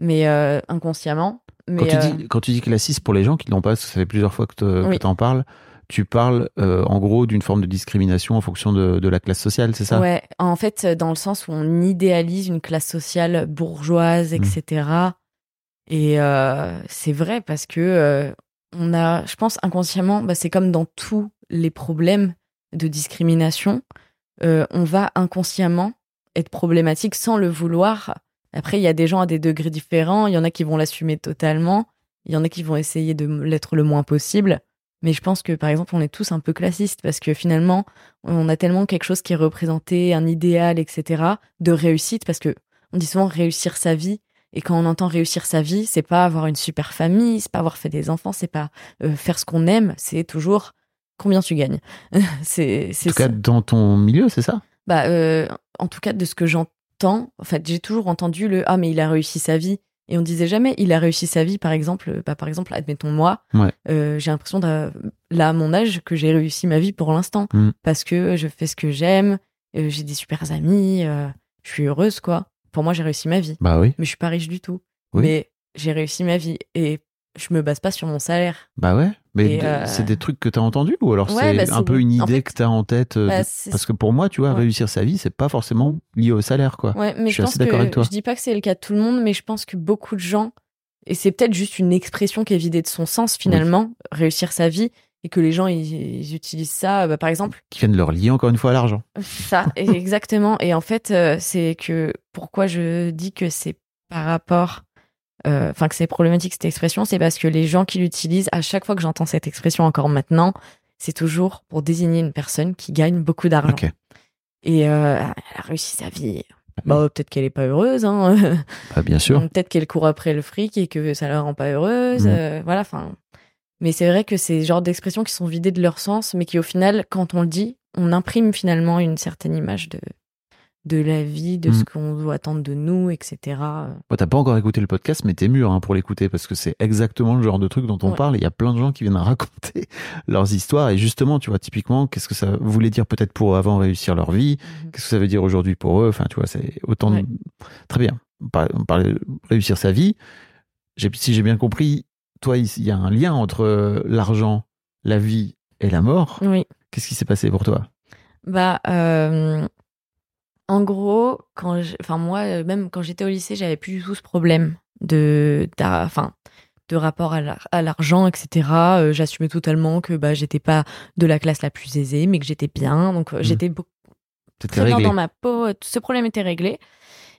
mais euh, inconsciemment. Mais, Quand tu, euh, dis, quand tu dis classiste, pour les gens qui l'ont pas, ça fait plusieurs fois que tu Oui. en parles, tu parles euh, en gros d'une forme de discrimination en fonction de, de la classe sociale, c'est ça? Ouais, en fait, dans le sens où on idéalise une classe sociale bourgeoise, etc. Et euh, c'est vrai parce que euh, on a, je pense inconsciemment, bah, c'est comme dans tous les problèmes de discrimination, on va inconsciemment être problématique sans le vouloir. Après, il y a des gens à des degrés différents, il y en a qui vont l'assumer totalement, il y en a qui vont essayer de l'être le moins possible. Mais je pense que, par exemple, on est tous un peu classistes parce que finalement, on a tellement quelque chose qui est représenté, un idéal, etc., de réussite, parce que on dit souvent réussir sa vie. Et quand on entend réussir sa vie, c'est pas avoir une super famille, c'est pas avoir fait des enfants, c'est pas euh, faire ce qu'on aime, c'est toujours combien tu gagnes. c'est En tout cas, dans ton milieu, c'est ça? Bah, euh, en tout cas, de ce que j'entends, en fait, j'ai toujours entendu le ah mais il a réussi sa vie. Et on disait jamais, il a réussi sa vie, par exemple. Bah, par exemple, admettons moi, Ouais. euh, j'ai l'impression, là, à mon âge, que j'ai réussi ma vie pour l'instant. Mm. Parce que je fais ce que j'aime, euh, j'ai des super amis, euh, je suis heureuse, quoi. Pour moi, j'ai réussi ma vie. Bah oui. Mais je suis pas riche du tout. Oui. Mais j'ai réussi ma vie. Et je me base pas sur mon salaire. Bah ouais. Mais euh, c'est des trucs que t'as entendus ou alors Ouais, c'est bah, un peu une en idée fait- que t'as en tête euh, Bah, Parce que pour moi, tu vois, Ouais. réussir sa vie, c'est pas forcément lié au salaire, quoi. Ouais, mais Je je, suis pense assez d'accord avec toi. je dis pas que c'est le cas de tout le monde, mais je pense que beaucoup de gens, et c'est peut-être juste une expression qui est vidée de son sens finalement, réussir sa vie, et que les gens ils, ils utilisent ça, bah, par exemple, Qui viennent leur lier encore une fois à l'argent. ça, exactement. Et en fait, euh, c'est que pourquoi je dis que c'est par rapport, euh, enfin que c'est problématique cette expression, c'est parce que les gens qui l'utilisent, à chaque fois que j'entends cette expression encore maintenant, c'est toujours pour désigner une personne qui gagne beaucoup d'argent. Et euh, elle a réussi sa vie. Bah, peut-être qu'elle est pas heureuse, hein. Bah, bien sûr. Peut-être qu'elle court après le fric et que ça la rend pas heureuse. Mm. euh, voilà, enfin. Mais c'est vrai que c'est genre d'expressions qui sont vidées de leur sens, mais qui au final, quand on le dit, on imprime finalement une certaine image de, de la vie, de Mm. ce qu'on doit attendre de nous, etc. Bon, T'as pas encore écouté le podcast, mais t'es mûr hein, pour l'écouter parce que c'est exactement le genre de truc dont on Ouais. parle. Il y a plein de gens qui viennent raconter leurs histoires et justement, tu vois, typiquement, qu'est-ce que ça voulait dire peut-être pour eux avant réussir leur vie, Mhm. qu'est-ce que ça veut dire aujourd'hui pour eux? Enfin, tu vois, c'est autant. de- Ouais. Très bien. On parlait, de réussir sa vie. Si j'ai bien compris, toi, il il y a un lien entre euh, l'argent, la vie et la mort. Oui. Qu'est-ce qui s'est passé pour toi? Bah, euh, en gros, quand je- enfin moi, euh, même quand j'étais au lycée, j'avais plus du tout ce problème de, enfin, de rapport à l'ar- à l'argent, etc. Euh, J'assumais totalement que bah j'étais pas de la classe la plus aisée, mais que j'étais bien, donc euh, Mhm. j'étais très bien dans ma peau. Tout ce problème était réglé.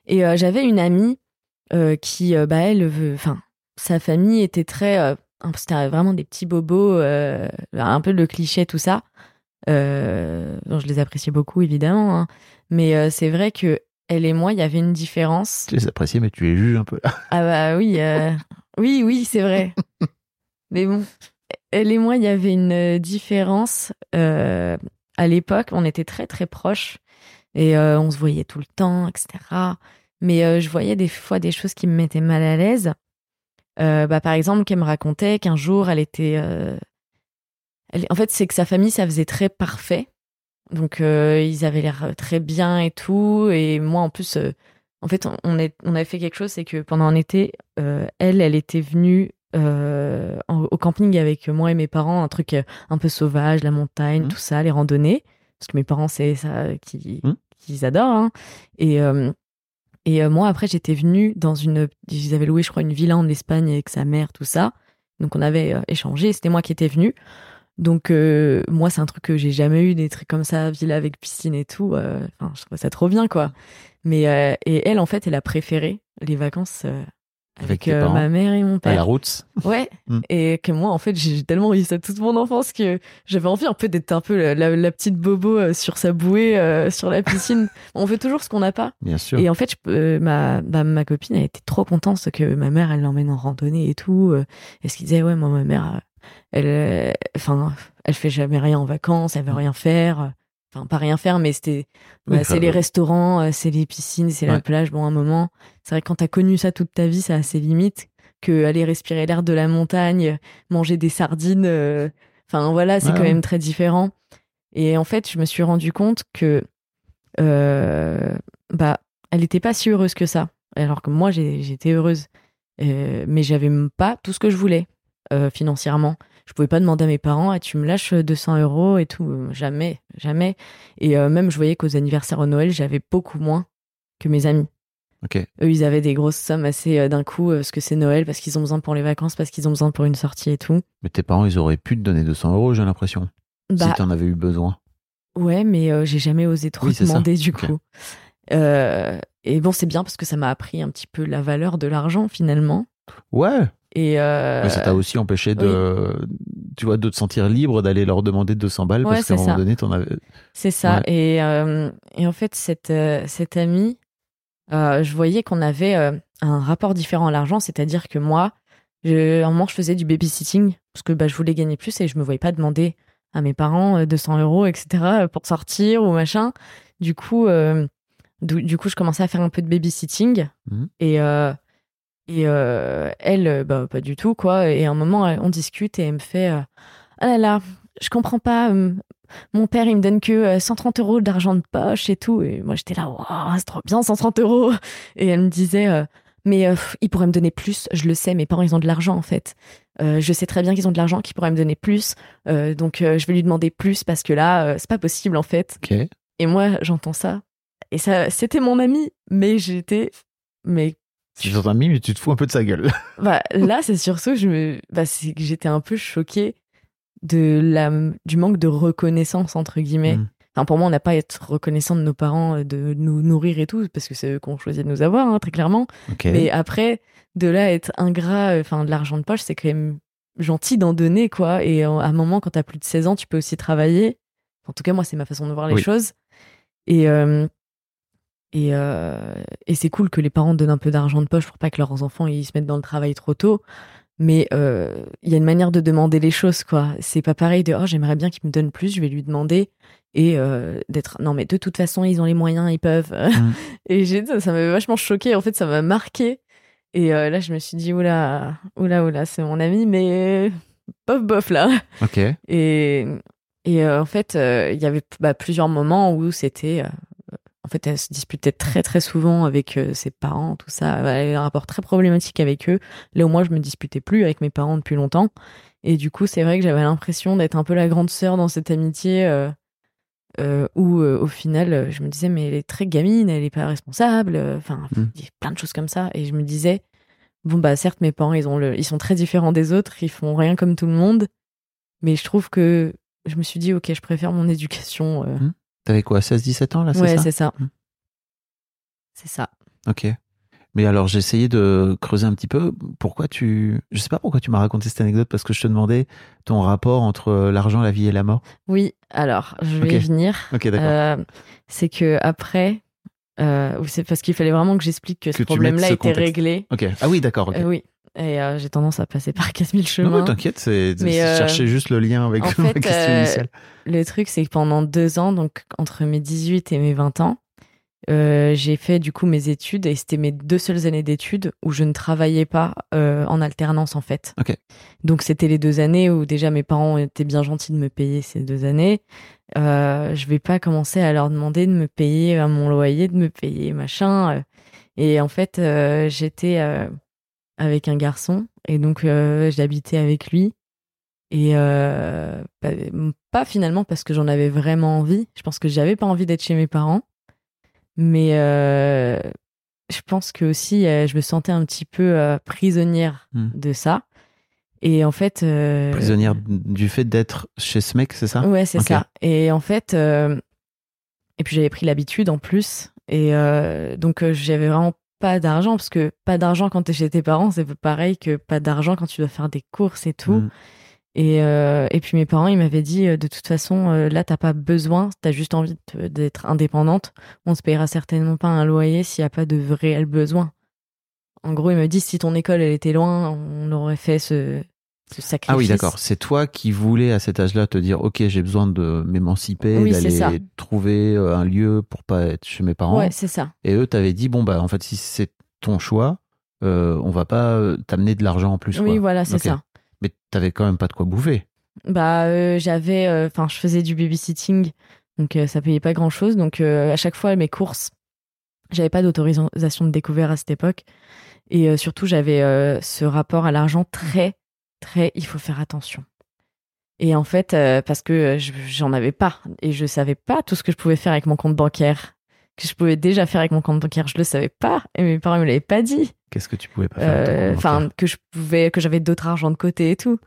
Et euh, j'avais une amie qui, bah elle, veut- enfin, sa famille était très, c'était vraiment des petits bobos, un peu le cliché tout ça. Euh, bon, je les appréciais beaucoup évidemment, hein. mais euh, c'est vrai que elle et moi, il y avait une différence. Tu les appréciais, mais tu les juges un peu. Ah bah oui, euh, oui, oui, c'est vrai. Mais bon, elle et moi, il y avait une euh, différence. à l'époque, on était très très proches et on se voyait tout le temps, etc. Mais je voyais des fois des choses qui me mettaient mal à l'aise. Bah, par exemple, qu'elle me racontait qu'un jour, elle était... elle- En fait, c'est que sa famille, ça faisait très parfait. Donc, euh, ils avaient l'air très bien et tout. Et moi, en plus, euh, en fait, on, est, on avait fait quelque chose, c'est que pendant un été, euh, elle, elle était venue en- au camping avec moi et mes parents, un truc un peu sauvage, la montagne, Mhm. tout ça, les randonnées. Parce que mes parents, c'est ça qui, Mhm. qu'ils adorent. hein. Et, et moi, après, j'étais venue dans une. Ils avaient loué, je crois, une villa en Espagne avec sa mère, tout ça. Donc, on avait échangé. C'était moi qui étais venue. Donc, euh, moi, c'est un truc que j'ai jamais eu, des trucs comme ça, villa avec piscine et tout. euh, Enfin, je trouvais ça trop bien, quoi. Mais, euh, et elle, en fait, elle a préféré les vacances Avec avec, parents ma mère et mon À père. la route. Ouais. Mm. Et que moi, en fait, j'ai tellement eu ça toute mon enfance que j'avais envie un peu d'être un peu la, la- la petite bobo sur sa bouée, sur la piscine. On fait toujours ce qu'on n'a pas. Bien sûr. Et en fait, je ma, bah, ma copine, elle était trop contente que ma mère, elle l'emmène en randonnée et tout. Et ce qu'il disait, ouais, moi, ma mère, elle, euh, enfin, elle fait jamais rien en vacances, elle veut rien faire. Enfin, pas rien faire, mais c'était, Oui, bah, c'est les restaurants, euh, c'est les piscines, c'est la plage. Bon, un moment, c'est vrai que quand t'as connu ça toute ta vie, ça a ses limites. Que aller respirer l'air de la montagne, manger des sardines, euh, enfin voilà, c'est Ouais, quand ouais. même très différent. Et en fait, je me suis rendu compte que, euh, bah, elle n'était pas si heureuse que ça. Alors que moi, j'étais heureuse. Euh, mais j'avais pas tout ce que je voulais euh, financièrement. Je pouvais pas demander à mes parents, ah, tu me lâches 200 euros et tout. Jamais, jamais. Et euh, même, je voyais qu'aux anniversaires au Noël, j'avais beaucoup moins que mes amis. Ok. Eux, ils avaient des grosses sommes assez euh, d'un coup, parce que c'est Noël, parce qu'ils ont besoin pour les vacances, parce qu'ils ont besoin pour une sortie et tout. Mais tes parents, ils auraient pu te donner 200 euros, j'ai l'impression. Bah, Si t'en avais eu besoin. Ouais, mais j'ai jamais osé trop Oui, ça. demander du coup. Euh, et bon, c'est bien parce que ça m'a appris un petit peu la valeur de l'argent finalement. Ouais. Et euh, Mais ça t'a aussi empêché de, tu vois, de te sentir libre d'aller leur demander 200 balles Ouais, parce qu'à un moment donné, t'en avais. c'est ça. Ouais. Et, euh, et en fait, cette, euh, cette amie, euh, je voyais qu'on avait un rapport différent à l'argent, c'est-à-dire que moi, je, à un moment, je faisais du babysitting parce que bah, je voulais gagner plus et je me voyais pas demander à mes parents euh, 200 euros, etc. pour sortir ou machin. Du coup, du, du coup, je commençais à faire un peu de babysitting Mhm. et, Et euh, elle, euh, bah, pas du tout, quoi. Et à un moment, euh, on discute et elle me fait Ah là là, je comprends pas. mon père, il me donne que euh, 130 euros d'argent de poche et tout. Et moi, j'étais là, Waouh, c'est trop bien, 130 euros. Et elle me disait Mais euh, pff, il pourrait me donner plus, je le sais, mes parents, ils ont de l'argent, en fait. Euh, je sais très bien qu'ils ont de l'argent, qu'ils pourraient me donner plus. Euh, donc, je vais lui demander plus parce que là, c'est pas possible, en fait. Et moi, j'entends ça. Et ça, c'était mon ami, mais j'étais. Mais C'est ton ami, mais tu te fous un peu de sa gueule. bah, là, c'est surtout, je me, bah, c'est que j'étais un peu choquée de la, du manque de reconnaissance entre guillemets. Mm. Enfin, pour moi, on n'a pas à être reconnaissant de nos parents, euh, de nous nourrir et tout, parce que c'est eux qu'on choisit de nous avoir, hein, très clairement. Mais après, de là à être ingrat, euh, enfin, de l'argent de poche, c'est quand même gentil d'en donner, quoi. Et euh, à un moment, quand t'as plus de 16 ans, tu peux aussi travailler. En tout cas, moi, c'est ma façon de voir les Oui. choses. Et, euh, et, euh, et c'est cool que les parents donnent un peu d'argent de poche pour pas que leurs enfants ils se mettent dans le travail trop tôt. Mais euh, il y a une manière de demander les choses, quoi. C'est pas pareil de oh j'aimerais bien qu'il me donne plus, je vais lui demander et euh, d'être non mais de toute façon ils ont les moyens, ils peuvent. Mm. et j'ai ça m'avait vachement choqué. En fait, ça m'a marqué. Et là, je me suis dit oula oula oula, c'est mon ami, mais bof bof là. Ok. Et, et en fait, il y avait bah, plusieurs moments où c'était. En fait, elle se disputait très très souvent avec euh, ses parents, tout ça. Elle avait un rapport très problématique avec eux. Là où moi, je me disputais plus avec mes parents depuis longtemps. Et du coup, c'est vrai que j'avais l'impression d'être un peu la grande sœur dans cette amitié euh, euh, où, euh, au final, je me disais, mais elle est très gamine, elle est pas responsable. Enfin, Mm. a plein de choses comme ça. Et je me disais, bon, bah, certes, mes parents, ils, ont le, ils sont très différents des autres, ils font rien comme tout le monde. Mais je trouve que je me suis dit, ok, je préfère mon éducation. euh, T'avais quoi, 16-17 ans là, c'est ouais, ça c'est ça. Mm. C'est ça. Ok. Mais alors, j'ai essayé de creuser un petit peu. Pourquoi tu. Je sais pas pourquoi tu m'as raconté cette anecdote, parce que je te demandais ton rapport entre l'argent, la vie et la mort. Oui, alors, je vais y venir. Ok, d'accord. Euh, c'est que après, euh, c'est parce qu'il fallait vraiment que j'explique que, Que ce problème-là était contexte. réglé. Ok. Ah oui, d'accord. Euh, oui. Et euh, j'ai tendance à passer par 4000 non, chemins. mais t'inquiète, c'est euh, chercher juste le lien avec en fait, question euh, initiale. Le truc, c'est que pendant deux ans, donc entre mes 18 et mes 20 ans, j'ai fait du coup mes études et c'était mes deux seules années d'études où je ne travaillais pas en alternance en fait. Ok. Donc c'était les deux années où déjà mes parents étaient bien gentils de me payer ces deux années. Je vais pas commencer à leur demander de me payer à mon loyer, de me payer machin. Et en fait, j'étais avec un garçon et donc euh, j'habitais avec lui. Et euh, pas, pas finalement parce que j'en avais vraiment envie. Je pense que j'avais pas envie d'être chez mes parents. Mais euh, je pense que aussi euh, je me sentais un petit peu prisonnière Hmm. de ça. Et en fait. Prisonnière du fait d'être chez ce mec, c'est ça? Ouais, c'est ça. Et en fait, et puis j'avais pris l'habitude en plus. Et donc j'avais vraiment pas d'argent parce que pas d'argent quand t'es chez tes parents, c'est pareil que pas d'argent quand tu dois faire des courses et tout. Mm. Et, euh, et puis mes parents, ils m'avaient dit, euh, de toute façon, euh, là, t'as pas besoin, t'as juste envie d'être indépendante. On se payera certainement pas un loyer s'il n'y a pas de réel besoin. En gros, ils me disent, si ton école, elle était loin, on aurait fait ce, ce sacrifice. Ah oui, d'accord. C'est toi qui voulais à cet âge-là te dire, ok, j'ai besoin de m'émanciper, Oui, d'aller trouver euh, un lieu pour pas être chez mes parents. Ouais, c'est ça. Et eux t'avaient dit, bon bah en fait, si c'est ton choix, euh, on va pas euh, t'amener de l'argent en plus. Oui, quoi. voilà, c'est ça. Mais t'avais quand même pas de quoi bouffer. Bah, euh, j'avais, euh, enfin, je faisais du babysitting, donc ça payait pas grand chose. Donc, à chaque fois, mes courses, j'avais pas d'autorisation de découvert à cette époque. Et surtout, j'avais ce rapport à l'argent très, très, il faut faire attention. Et en fait, euh, parce que euh, je- j'en avais pas et je savais pas tout ce que je pouvais faire avec mon compte bancaire, que je pouvais déjà faire avec mon compte bancaire, je le savais pas et mes parents me l'avaient pas dit. Qu'est-ce que tu pouvais pas faire Euh, Enfin, que je pouvais, que j'avais d'autres argent de côté et tout.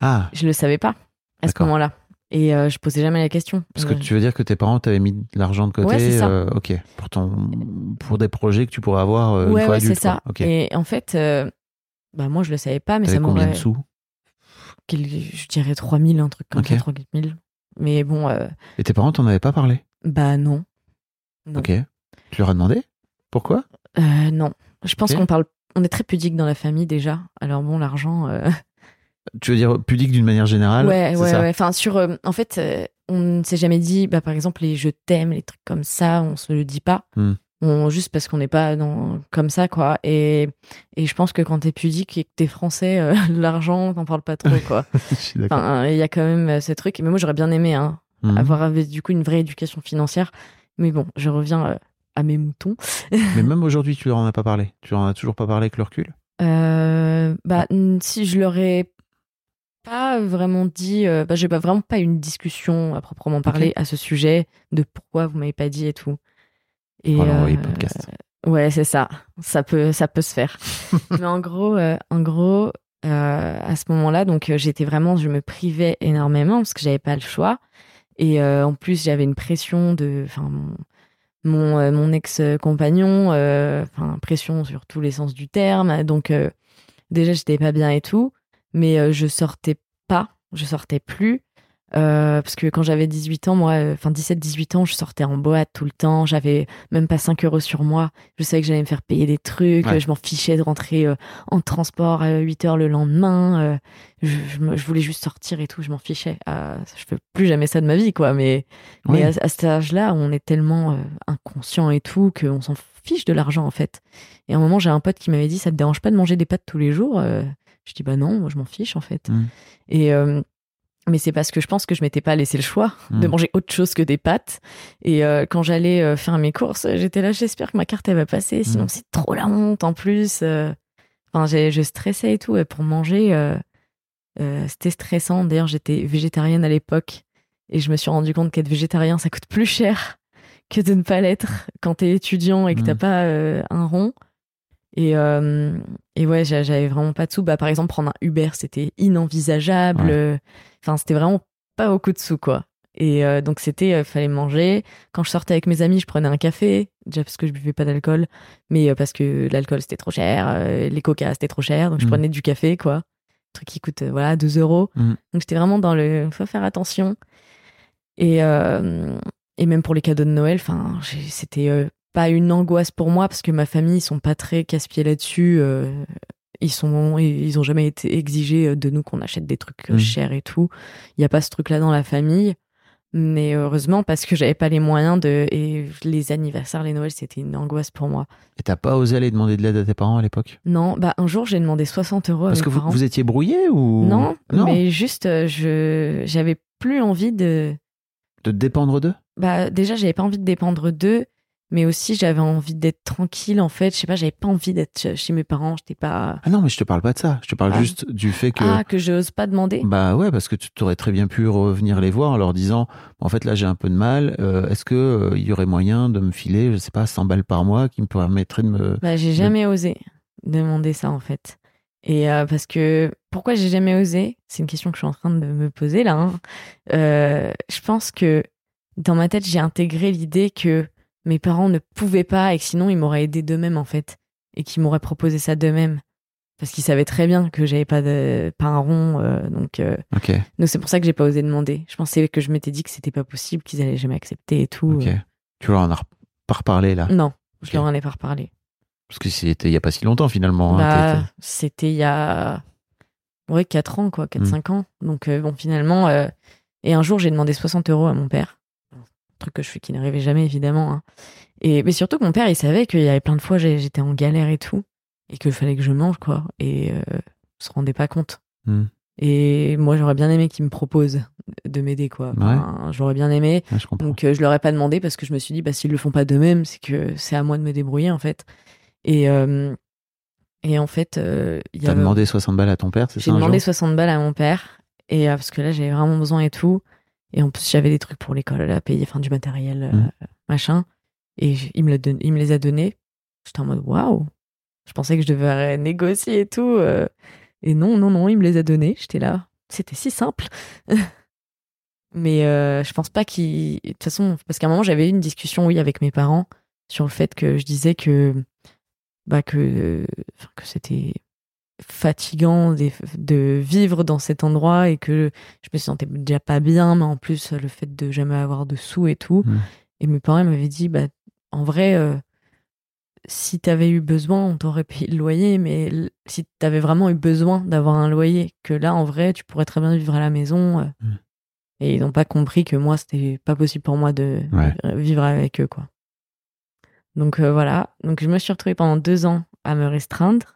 Ah, Je le savais pas à ce moment-là. Et euh, je posais jamais la question. parce que tu veux dire que tes parents t'avaient mis de l'argent de côté. Ouais, c'est ça. ok. Pour ton, pour des projets que tu pourrais avoir une ouais, fois ouais, c'est ça. quoi. Ok. Et en fait, bah moi je le savais pas, mais ça T'avais combien de m'aurait. sous? Je dirais 3000, un truc comme Ok. ça, 3000. Mais bon, euh, Et tes parents t'en avaient pas parlé? Bah non. Non. Ok. Tu leur as demandé? Pourquoi? Euh, non. Je pense qu'on parle. On est très pudique dans la famille déjà. Alors bon, l'argent. euh, Tu veux dire pudique d'une manière générale? Ouais, ouais, ça ouais. Enfin, sur. euh, en fait, on ne s'est jamais dit, bah, par exemple, les je t'aime, les trucs comme ça, on se le dit pas. Hmm. On, juste parce qu'on n'est pas dans, comme ça, quoi. Et, et je pense que quand t'es pudique et que t'es français, euh, l'argent, t'en parles pas trop, quoi. Enfin, il y a quand même euh, ce truc. Mais moi, j'aurais bien aimé hein, Mhm. avoir du coup une vraie éducation financière. Mais bon, je reviens euh, à mes moutons. Mais même aujourd'hui, tu leur en as pas parlé? Tu leur en as toujours pas parlé avec le recul? Euh, bah, si je leur ai pas vraiment dit, bah, j'ai pas vraiment pas eu une discussion à proprement parler à ce sujet de pourquoi vous m'avez pas dit et tout. Et l'envoyer euh, podcast. ouais, c'est ça. Ça peut, ça peut se faire. Mais en gros, euh, en gros, euh, à ce moment-là, donc euh, j'étais vraiment, je me privais énormément parce que j'avais pas le choix. Et en plus, j'avais une pression de, enfin, mon, mon, mon ex-compagnon, enfin, pression sur tous les sens du terme. Donc, déjà, j'étais pas bien et tout, mais je sortais pas, je sortais plus. Euh, parce que quand j'avais 18 ans, moi, euh, enfin 17-18 ans, je sortais en boîte tout le temps. J'avais même pas 5 euros sur moi. Je savais que j'allais me faire payer des trucs. Ouais. Je m'en fichais de rentrer euh, en transport à 8 heures le lendemain. euh, je, je me- je voulais juste sortir et tout. Je m'en fichais. Je fais plus jamais ça de ma vie, quoi. Mais, Oui. mais à, à cet âge-là, on est tellement inconscient et tout qu'on s'en fiche de l'argent, en fait. Et à un moment, j'ai un pote qui m'avait dit Ça te dérange pas de manger des pâtes tous les jours Je dis Bah non, moi, je m'en fiche, en fait. Mm. Et. Mais c'est parce que je pense que je m'étais pas laissé le choix de Mm. manger autre chose que des pâtes. Et euh, quand j'allais euh, faire mes courses, j'étais là, j'espère que ma carte elle va passer, sinon Mm. c'est trop la honte en plus. euh. Enfin, je stressais et tout. Et pour manger, c'était stressant. D'ailleurs, j'étais végétarienne à l'époque et je me suis rendu compte qu'être végétarien, ça coûte plus cher que de ne pas l'être quand t'es étudiant et que t'as Mm. pas un rond. Et, euh, et ouais, j'a- j'avais vraiment pas de sous. Bah, par exemple, prendre un Uber, c'était inenvisageable. Ouais. Enfin, c'était vraiment pas beaucoup de sous, quoi. Et euh, donc, c'était, euh, fallait manger. Quand je sortais avec mes amis, je prenais un café, déjà parce que je buvais pas d'alcool, mais euh, parce que l'alcool c'était trop cher, euh, les coca c'était trop cher, donc je Mm. prenais du café, quoi. Un truc qui coûte, voilà, 2 euros. Mm. Donc, j'étais vraiment dans le. faut faire attention. Et, euh, et même pour les cadeaux de Noël, enfin, c'était euh, pas une angoisse pour moi parce que ma famille, ils sont pas très casse-pieds là-dessus. euh, ils sont, ils ont jamais été exigés de nous qu'on achète des trucs euh, Mm. chers et tout. Il y a pas ce truc-là dans la famille. Mais heureusement, parce que j'avais pas les moyens de. Et les anniversaires, les Noëls, c'était une angoisse pour moi. Et t'as pas osé aller demander de l'aide à tes parents à l'époque? Non, bah un jour, j'ai demandé 60 euros à Parce mes que vous, parents. vous étiez brouillé ou Non, non mais juste, euh, je j'avais plus envie de. de dépendre d'eux? Bah, déjà, j'avais pas envie de dépendre d'eux, mais aussi j'avais envie d'être tranquille, en fait. Je sais pas, j'avais pas envie d'être ch- chez mes parents. J'étais pas. Ah non, mais je te parle pas de ça. Je te parle Ah. juste du fait que Ah, que j'ose pas demander. Bah ouais, parce que tu t'aurais très bien pu revenir les voir en leur disant en fait là j'ai un peu de mal, euh, est-ce que euh, il y aurait moyen de me filer, je sais pas, 100 balles par mois qui me permettraient de me. Bah, j'ai jamais osé demander ça, en fait. Et euh, parce que. Pourquoi j'ai jamais osé? C'est une question que je suis en train de me poser là. hein. Je pense que dans ma tête, j'ai intégré l'idée que mes parents ne pouvaient pas et que sinon ils m'auraient aidé d'eux-mêmes, en fait. Et qu'ils m'auraient proposé ça d'eux-mêmes. Parce qu'ils savaient très bien que j'avais pas, de, pas un rond. euh, donc. euh, Donc c'est pour ça que j'ai pas osé demander. Je pensais que je m'étais dit que c'était pas possible, qu'ils allaient jamais accepter et tout. ok. Tu leur en as pas reparlé là, Non, je leur en ai pas reparlé. parce que c'était il y a pas si longtemps finalement. hein, Bah, c'était il y a ouais 4 ans quoi, 4 Mm. 5 ans. Donc euh, bon finalement euh, et un jour j'ai demandé 60 euros à mon père. Truc que je fais qui n'arrivait jamais évidemment hein. Et mais surtout que mon père il savait qu'il y avait plein de fois j'étais en galère et tout et qu'il fallait que je mange quoi et euh, se rendait pas compte. Mm. Et moi j'aurais bien aimé qu'il me propose de m'aider quoi. Enfin, J'aurais bien aimé Ouais, je donc euh, je leur ai pas demandé parce que je me suis dit bah s'ils le font pas d'eux-mêmes, c'est que c'est à moi de me débrouiller en fait. Et euh, et en fait, euh, il y T'as a- demandé 60 balles à ton père, c'est ça j'ai demandé jour? 60 balles à mon père et parce que là j'avais vraiment besoin et tout. Et en plus j'avais des trucs pour l'école à payer, enfin du matériel euh, Mhm. machin. Et il me, le don- il me les a donnés. J'étais en mode waouh. Je pensais que je devais négocier et tout. euh, et non, non, non, il me les a donnés. J'étais là. C'était si simple. Mais euh, je pense pas qu'il. De toute façon, parce qu'à un moment, j'avais eu une discussion, oui, avec mes parents sur le fait que je disais que. Bah, que, que c'était fatigant de, de vivre dans cet endroit et que je me sentais déjà pas bien, mais en plus, le fait de jamais avoir de sous et tout. Mm. Et mes parents m'avaient dit, bah, en vrai, euh, si t'avais eu besoin, on t'aurait payé le loyer, mais si t'avais vraiment eu besoin d'avoir un loyer, que là, en vrai, tu pourrais très bien vivre à la maison. euh. Mm. Et ils n'ont pas compris que moi, c'était pas possible pour moi de Ouais. vivre avec eux, quoi. Donc euh, voilà. Donc je me suis retrouvée pendant deux ans à me restreindre.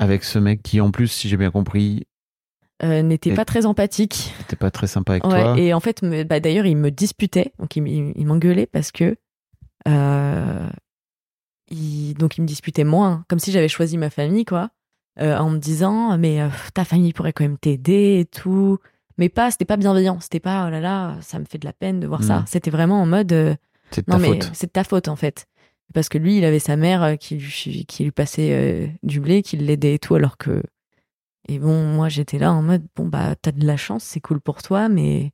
Avec ce mec qui, en plus, si j'ai bien compris, Euh, N'était pas très empathique. n'était pas très sympa avec Ouais, toi. et en fait, me- bah, d'ailleurs, il me disputait, donc il, m'engueulait parce que. euh, il- donc il me disputait moins, comme si j'avais choisi ma famille, quoi, euh, en me disant mais ta famille pourrait quand même t'aider et tout, mais pas, c'était pas bienveillant, c'était pas oh là là, ça me fait de la peine de voir ça, Mm. c'était vraiment en mode C'est de non ta mais faute. c'est de ta faute en fait, parce que lui il avait sa mère euh, qui lui, qui lui passait euh, du blé, qui l'aidait et tout, alors que et bon moi j'étais là en mode bon bah t'as de la chance, c'est cool pour toi, mais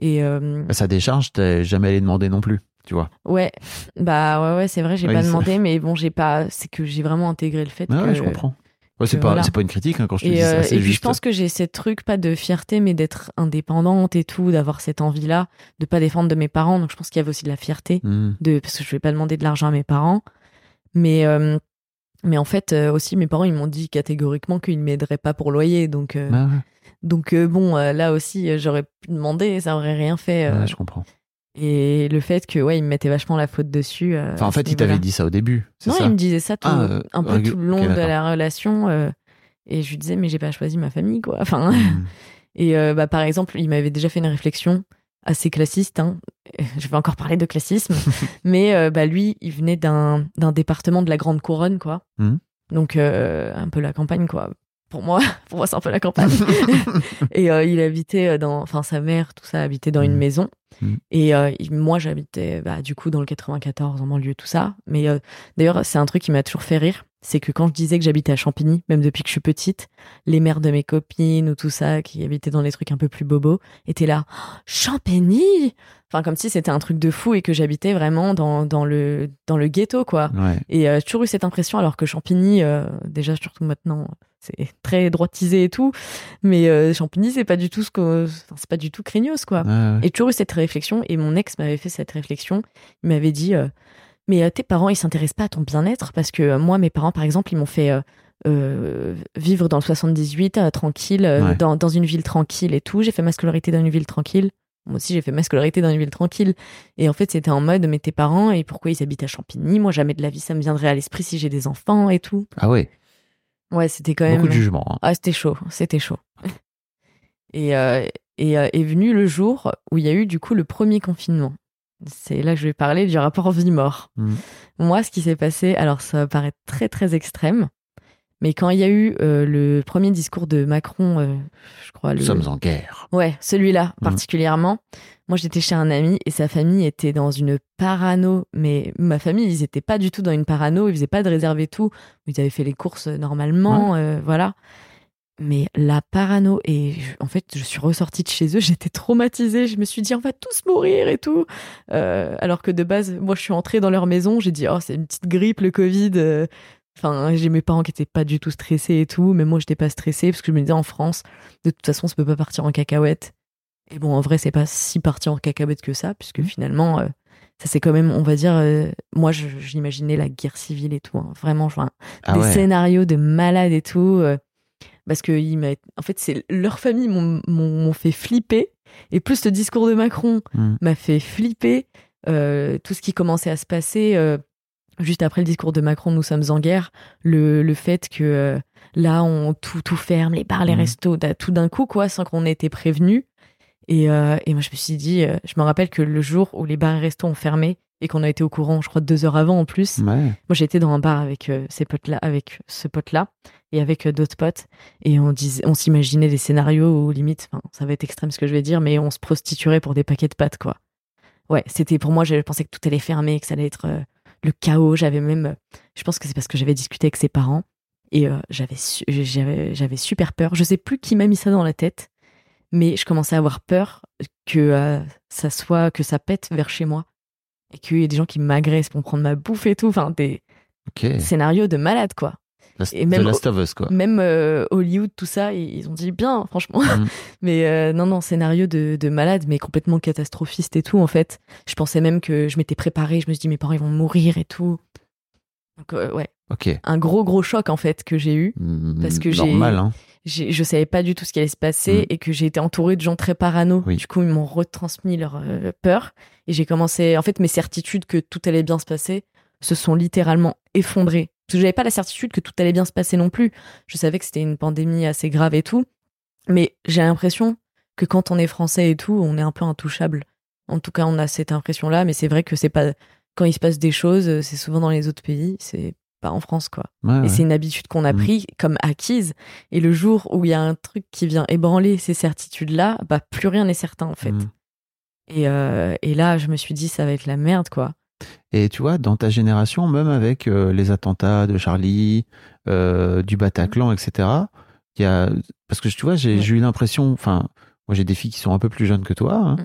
et euh, Sa décharge, t'es jamais allé demander non plus, tu vois. Ouais, bah ouais, ouais, c'est vrai, j'ai Oui, pas demandé, mais bon, j'ai pas. C'est que j'ai vraiment intégré le fait Ah que. ouais, je comprends. Ouais, c'est pas, voilà. c'est pas une critique hein, quand je te dis ça, euh, et puis juste. je pense que j'ai ce truc pas de fierté, mais d'être indépendante et tout, d'avoir cette envie-là, de pas défendre de mes parents. Donc je pense qu'il y avait aussi de la fierté, Hmm. de parce que je vais pas demander de l'argent à mes parents, mais euh, mais en fait euh, aussi mes parents ils m'ont dit catégoriquement qu'ils m'aideraient pas pour loyer, donc euh, Ah ouais, donc euh, bon euh, là aussi euh, j'aurais pu demander, ça aurait rien fait. euh, ouais, je comprends. Et le fait que ouais ils me mettaient vachement la faute dessus. euh, Enfin, en fait, il t'avait dit ça au début, Non, ça il me disait ça tout, Ah, euh, un peu tout le long de la relation. euh, et je lui disais, mais j'ai pas choisi ma famille, quoi. Enfin, Hmm. et euh, bah, par exemple, il m'avait déjà fait une réflexion assez classiste. Hein. Je vais encore parler de classisme. mais bah, lui, il venait d'un département de la Grande Couronne, quoi. Mhm. Donc, un peu la campagne, quoi. Pour moi, pour moi c'est un peu la campagne. et euh, il habitait euh, dans. Enfin, sa mère, tout ça, habitait dans une Mhm. maison. Mhm. Et euh, moi, j'habitais bah, du coup dans le 94, en banlieue, tout ça. Mais euh, d'ailleurs, c'est un truc qui m'a toujours fait rire. C'est que quand je disais que j'habitais à Champigny, même depuis que je suis petite, les mères de mes copines ou tout ça, qui habitaient dans les trucs un peu plus bobos, étaient là. Oh, Champigny Enfin, comme si c'était un truc de fou et que j'habitais vraiment dans, dans, le, dans le ghetto, quoi. Ouais. Et j'ai toujours eu cette impression, alors que Champigny, déjà, surtout maintenant, c'est très droitisé et tout. Mais euh, Champigny, c'est pas du tout ce que. c'est pas du tout craignos, quoi. Ouais. Et toujours eu cette réflexion, et mon ex m'avait fait cette réflexion. Il m'avait dit euh, Mais euh, tes parents, ils s'intéressent pas à ton bien-être Parce que moi, mes parents, par exemple, ils m'ont fait euh, vivre dans le 78, euh, tranquille, Ouais. dans, dans une ville tranquille et tout. J'ai fait ma scolarité dans une ville tranquille. Moi aussi, j'ai fait ma scolarité dans une ville tranquille. Et en fait, c'était en mode Mais tes parents, et pourquoi ils habitent à Champigny? Moi, jamais de la vie, ça me viendrait à l'esprit si j'ai des enfants et tout. Ah ouais, Ouais, c'était quand même. beaucoup de jugement. hein. Ah, c'était chaud, c'était chaud. Et, euh, et euh, est venu le jour où il y a eu du coup le premier confinement. C'est là que je vais parler du rapport vie-mort. Mm. Moi, ce qui s'est passé, alors ça paraît très très extrême, mais quand il y a eu euh, le premier discours de Macron, je crois le. Nous sommes en guerre. Ouais, celui-là Mm. particulièrement. Moi, j'étais chez un ami et sa famille était dans une parano. Mais ma famille, ils étaient pas du tout dans une parano. Ils faisaient pas de réserve et tout. Ils avaient fait les courses normalement, euh, voilà. Mais la parano et je- en fait, je suis ressortie de chez eux. J'étais traumatisée. Je me suis dit, on va tous mourir et tout. Euh, alors que de base, moi, je suis entrée dans leur maison. J'ai dit, oh, c'est une petite grippe, le Covid. euh. Enfin, j'ai mes parents qui étaient pas du tout stressés et tout. Mais moi, j'étais pas stressée parce que je me disais, en France, de toute façon, ça peut pas partir en cacahuète. Et bon, en vrai, c'est pas si parti en cacahuète que ça, puisque finalement, euh, ça c'est quand même, on va dire, euh, moi, j'imaginais la guerre civile et tout. hein. Vraiment, enfin, Ah des ouais. scénarios de malades et tout. euh, parce que il m'a- en fait, c'est leur famille m'ont fait flipper. Et plus le discours de Macron Mm. m'a fait flipper. tout ce qui commençait à se passer juste après le discours de Macron, nous sommes en guerre. Le, le fait que euh, là, on tout, tout ferme, les bars, les Mhm. restos, tout d'un coup, quoi, sans qu'on ait été prévenu. Et, euh, et moi, je me suis dit, euh, je me rappelle que le jour où les bars et restos ont fermé et qu'on a été au courant, je crois deux heures avant en plus. Ouais. Moi, j'étais dans un bar avec euh, ces potes-là, avec ce pote-là et avec d'autres potes, et on disait, on s'imaginait des scénarios où limite, ça va être extrême ce que je vais dire, mais on se prostituerait pour des paquets de pâtes, quoi. Ouais, c'était pour moi, je pensais que tout allait fermer, que ça allait être le chaos. J'avais même, je pense que c'est parce que j'avais discuté avec ses parents et j'avais, su- j'avais, j'avais super peur. Je sais plus qui m'a mis ça dans la tête, mais je commençais à avoir peur que euh, ça soit, que ça pète vers chez moi et qu'il y ait des gens qui m'agressent pour me prendre ma bouffe et tout. Enfin, des scénarios de malade, quoi. Last- et même The Last of Us, quoi. Même euh, Hollywood, tout ça, ils ils ont dit bien, franchement. Mm. mais euh, non, non, scénario de, de malade, mais complètement catastrophiste et tout, en fait. Je pensais même que je m'étais préparée, je me suis dit, mes parents, ils vont mourir et tout. Donc, euh, ouais, Ok. un gros, gros choc, en fait, que j'ai eu. Mm, Parce que j'ai- Normal, hein. Je savais pas du tout ce qui allait se passer Mm. et que j'ai été entourée de gens très parano. Oui. Du coup, ils m'ont retransmis leur euh, peur. Et j'ai commencé, en fait, mes certitudes que tout allait bien se passer se sont littéralement effondrés. Parce que j'avais pas la certitude que tout allait bien se passer non plus. Je savais que c'était une pandémie assez grave et tout. Mais j'ai l'impression que quand on est français et tout, on est un peu intouchable. En tout cas, on a cette impression-là, mais c'est vrai que c'est pas quand il se passe des choses, c'est souvent dans les autres pays, c'est pas en France quoi. Ouais, Et ouais. c'est une habitude qu'on a Mhm. pris comme acquise. Et le jour où il y a un truc qui vient ébranler ces certitudes-là, bah plus rien n'est certain en fait. Mhm. Et, euh, et là, je me suis dit ça va être la merde quoi. Et tu vois, dans ta génération, même avec euh, les attentats de Charlie, euh, du Bataclan, etc., il y a. Parce que tu vois, j'ai Ouais. j'ai eu l'impression. Enfin, moi, j'ai des filles qui sont un peu plus jeunes que toi, hein,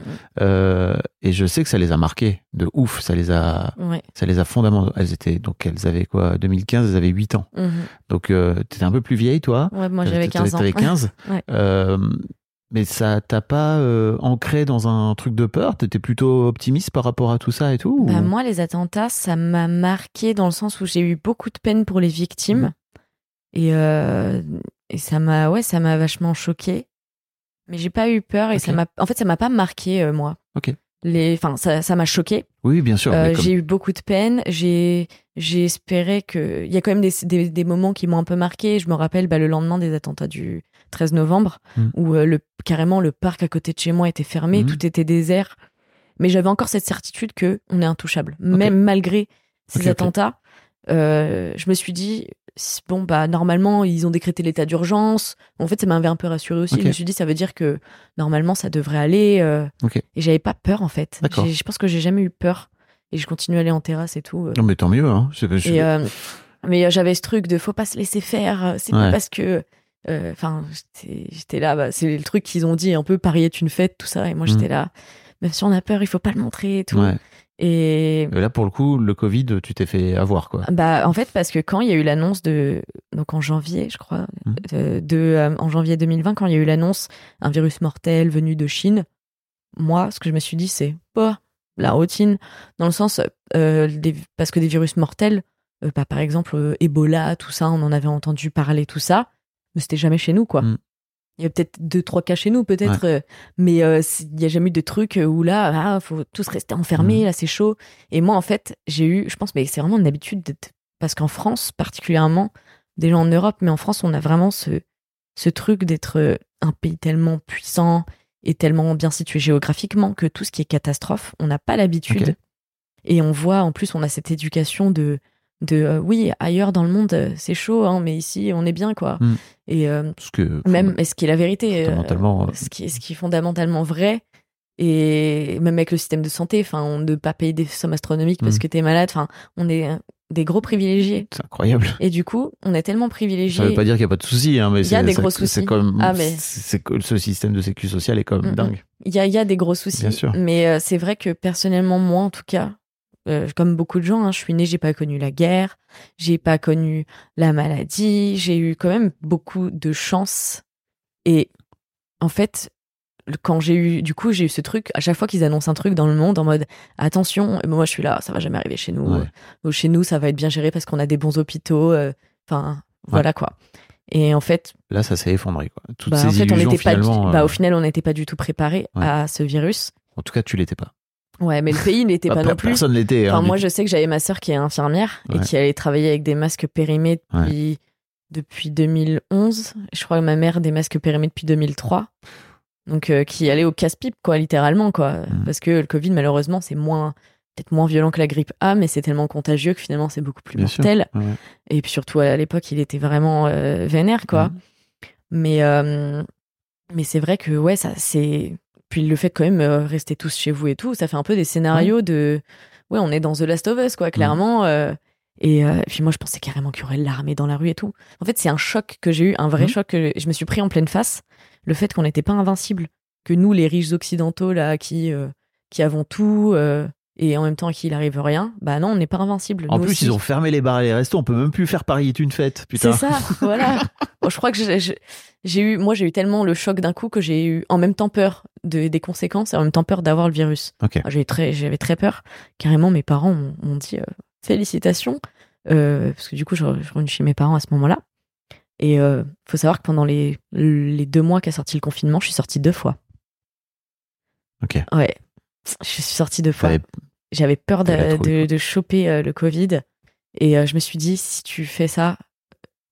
euh, et je sais que ça les a marquées de ouf. Ça les a, Ouais. ça les a fondamentalement. Elles étaient donc elles avaient quoi 2015, elles avaient 8 ans. Mhm. Donc euh, t'étais un peu plus vieille, toi. Ouais, moi j'avais t'avais- 15 ans. T'avais 15. Ouais. Euh, mais ça t'a pas euh, ancré dans un truc de peur? T'étais plutôt optimiste par rapport à tout ça et tout ou- Bah, moi, les attentats, ça m'a marqué dans le sens où j'ai eu beaucoup de peine pour les victimes. Mhm. Et, et ça m'a ouais, ça m'a vachement choqué. Mais j'ai pas eu peur et ça m'a en fait ça m'a pas marqué euh, moi. Ok. Les enfin ça ça m'a choqué. Oui, bien sûr. Euh, comme- J'ai eu beaucoup de peine. J'ai j'ai espéré que il y a quand même des, des, des moments qui m'ont un peu marqué. Je me rappelle bah, le lendemain des attentats du 13 novembre Mm. où euh, le carrément le parc à côté de chez moi était fermé, Mhm. tout était désert. Mais j'avais encore cette certitude que on est intouchable, même malgré ces attentats. je me suis dit bon bah normalement ils ont décrété l'état d'urgence. En fait ça m'avait un peu rassuré aussi. Je me suis dit ça veut dire que normalement ça devrait aller. euh. Et j'avais pas peur en fait. Je pense que j'ai jamais eu peur et je continue à aller en terrasse et tout. euh. Non, mais tant mieux. Hein. Et, euh, mais j'avais ce truc de faut pas se laisser faire. C'est Ouais. pas parce que. Enfin, j'étais- j'étais là. bah, c'est le truc qu'ils ont dit un peu Paris est une fête, tout ça. Et moi j'étais Mm. là. Même si on a peur, il faut pas le montrer et tout. Ouais. Et Là, pour le coup, le Covid, tu t'es fait avoir, quoi. bah en fait parce que quand il y a eu l'annonce de donc en janvier, je crois, Mhm. de, de, euh, en janvier 2020, quand il y a eu l'annonce un virus mortel venu de Chine, moi ce que je me suis dit c'est bah la routine dans le sens euh, des- parce que des virus mortels, euh, bah, par exemple Ebola, tout ça, on en avait entendu parler tout ça, mais c'était jamais chez nous quoi. Mhm. Il y a peut-être deux trois cas chez nous peut-être, euh, mais euh, il y a jamais eu de truc où là ah, faut tous rester enfermés, Mhm. là c'est chaud. Et moi, en fait, j'ai eu, je pense, mais c'est vraiment une habitude d'être- parce qu'en France, particulièrement, déjà en Europe, mais en France, on a vraiment ce, ce truc d'être euh, un pays tellement puissant et tellement bien situé géographiquement que tout ce qui est catastrophe, on n'a pas l'habitude. Et on voit, en plus, on a cette éducation de, de euh, oui, ailleurs dans le monde, euh, c'est chaud, hein, mais ici, on est bien, quoi. Mm. Et euh, que. même, et ce qui est la vérité, Fondamentalement, euh, ce, qui est, ce qui est fondamentalement vrai, et même avec le système de santé, enfin, on ne pas payer des sommes astronomiques parce Mm. que t'es malade, enfin, on est des gros privilégiés. C'est incroyable. Et du coup, on est tellement Ça privilégiés. veut pas dire qu'il n'y a pas de soucis, hein, mais Il y a c'est- des ça- gros C'est soucis. comme. Ah, mais- c'est- c'est ce système de sécu social est comme Mm, dingue. Il y a, il y a des gros soucis. Bien sûr. Mais c'est vrai que personnellement, moi en tout cas, euh, comme beaucoup de gens, hein, je suis née, j'ai pas connu la guerre, j'ai pas connu la maladie, j'ai eu quand même beaucoup de chance. Et en fait, quand j'ai eu, du coup, j'ai eu ce truc, à chaque fois qu'ils annoncent un truc dans le monde en mode attention, et moi je suis là, ça va jamais arriver chez nous. Ouais. Euh, Chez nous, ça va être bien géré parce qu'on a des bons hôpitaux. euh, Enfin, voilà quoi. Et en fait, Là, ça s'est effondré, quoi. Toutes bah, ces en fait, on n'était pas, du- bah, au final, on n'était pas du tout préparé Ouais. à ce virus. En tout cas, tu l'étais pas. Ouais, mais le pays n'était Bah, pas non plus. Personne l'était. Enfin, hein, moi, je sais que j'avais ma sœur qui est infirmière et qui allait travailler avec des masques périmés depuis, depuis 2011. Je crois que ma mère des masques périmés depuis 2003. Donc, euh, qui allait au casse-pipe, quoi, littéralement, quoi. Mhm. Parce que le Covid, malheureusement, c'est moins, peut-être moins violent que la grippe A, mais c'est tellement contagieux que finalement, c'est beaucoup plus Bien sûr. mortel. Ouais. Et puis surtout, à l'époque, il était vraiment euh, vénère, quoi. Mhm. Mais, euh, mais c'est vrai que, ouais, ça, c'est. Puis le fait quand même euh, rester tous chez vous et tout, ça fait un peu des scénarios de. Ouais, on est dans The Last of Us, quoi, clairement. euh, et euh, puis moi, je pensais carrément qu'il y aurait l'armée dans la rue et tout. En fait, c'est un choc que j'ai eu, un vrai Mhm. choc que je me suis pris en pleine face. Le fait qu'on n'était pas invincible. Que nous, les riches occidentaux, là, qui, qui avons tout. Et en même temps, à qui il arrive rien, bah non, on n'est pas invincible. En plus, aussi. ils ont fermé les bars et les restos. On peut même plus faire Paris est une fête. Putain. C'est ça, voilà. Bon, je crois que j'ai- eu, moi, j'ai eu tellement le choc d'un coup que j'ai eu en même temps peur de, des conséquences et en même temps peur d'avoir le virus. Ok. Ah, J'ai très, j'avais très peur. Carrément, mes parents m'ont dit euh, félicitations, euh, parce que du coup, je, je revenue chez mes parents à ce moment-là. Et euh, faut savoir que pendant les, les deux mois qu'a sorti le confinement, je suis sortie deux fois. Ok. Ouais, je suis sortie deux fois. J'avais peur de, de, choper euh, le Covid. Et euh, je me suis dit, si tu fais ça,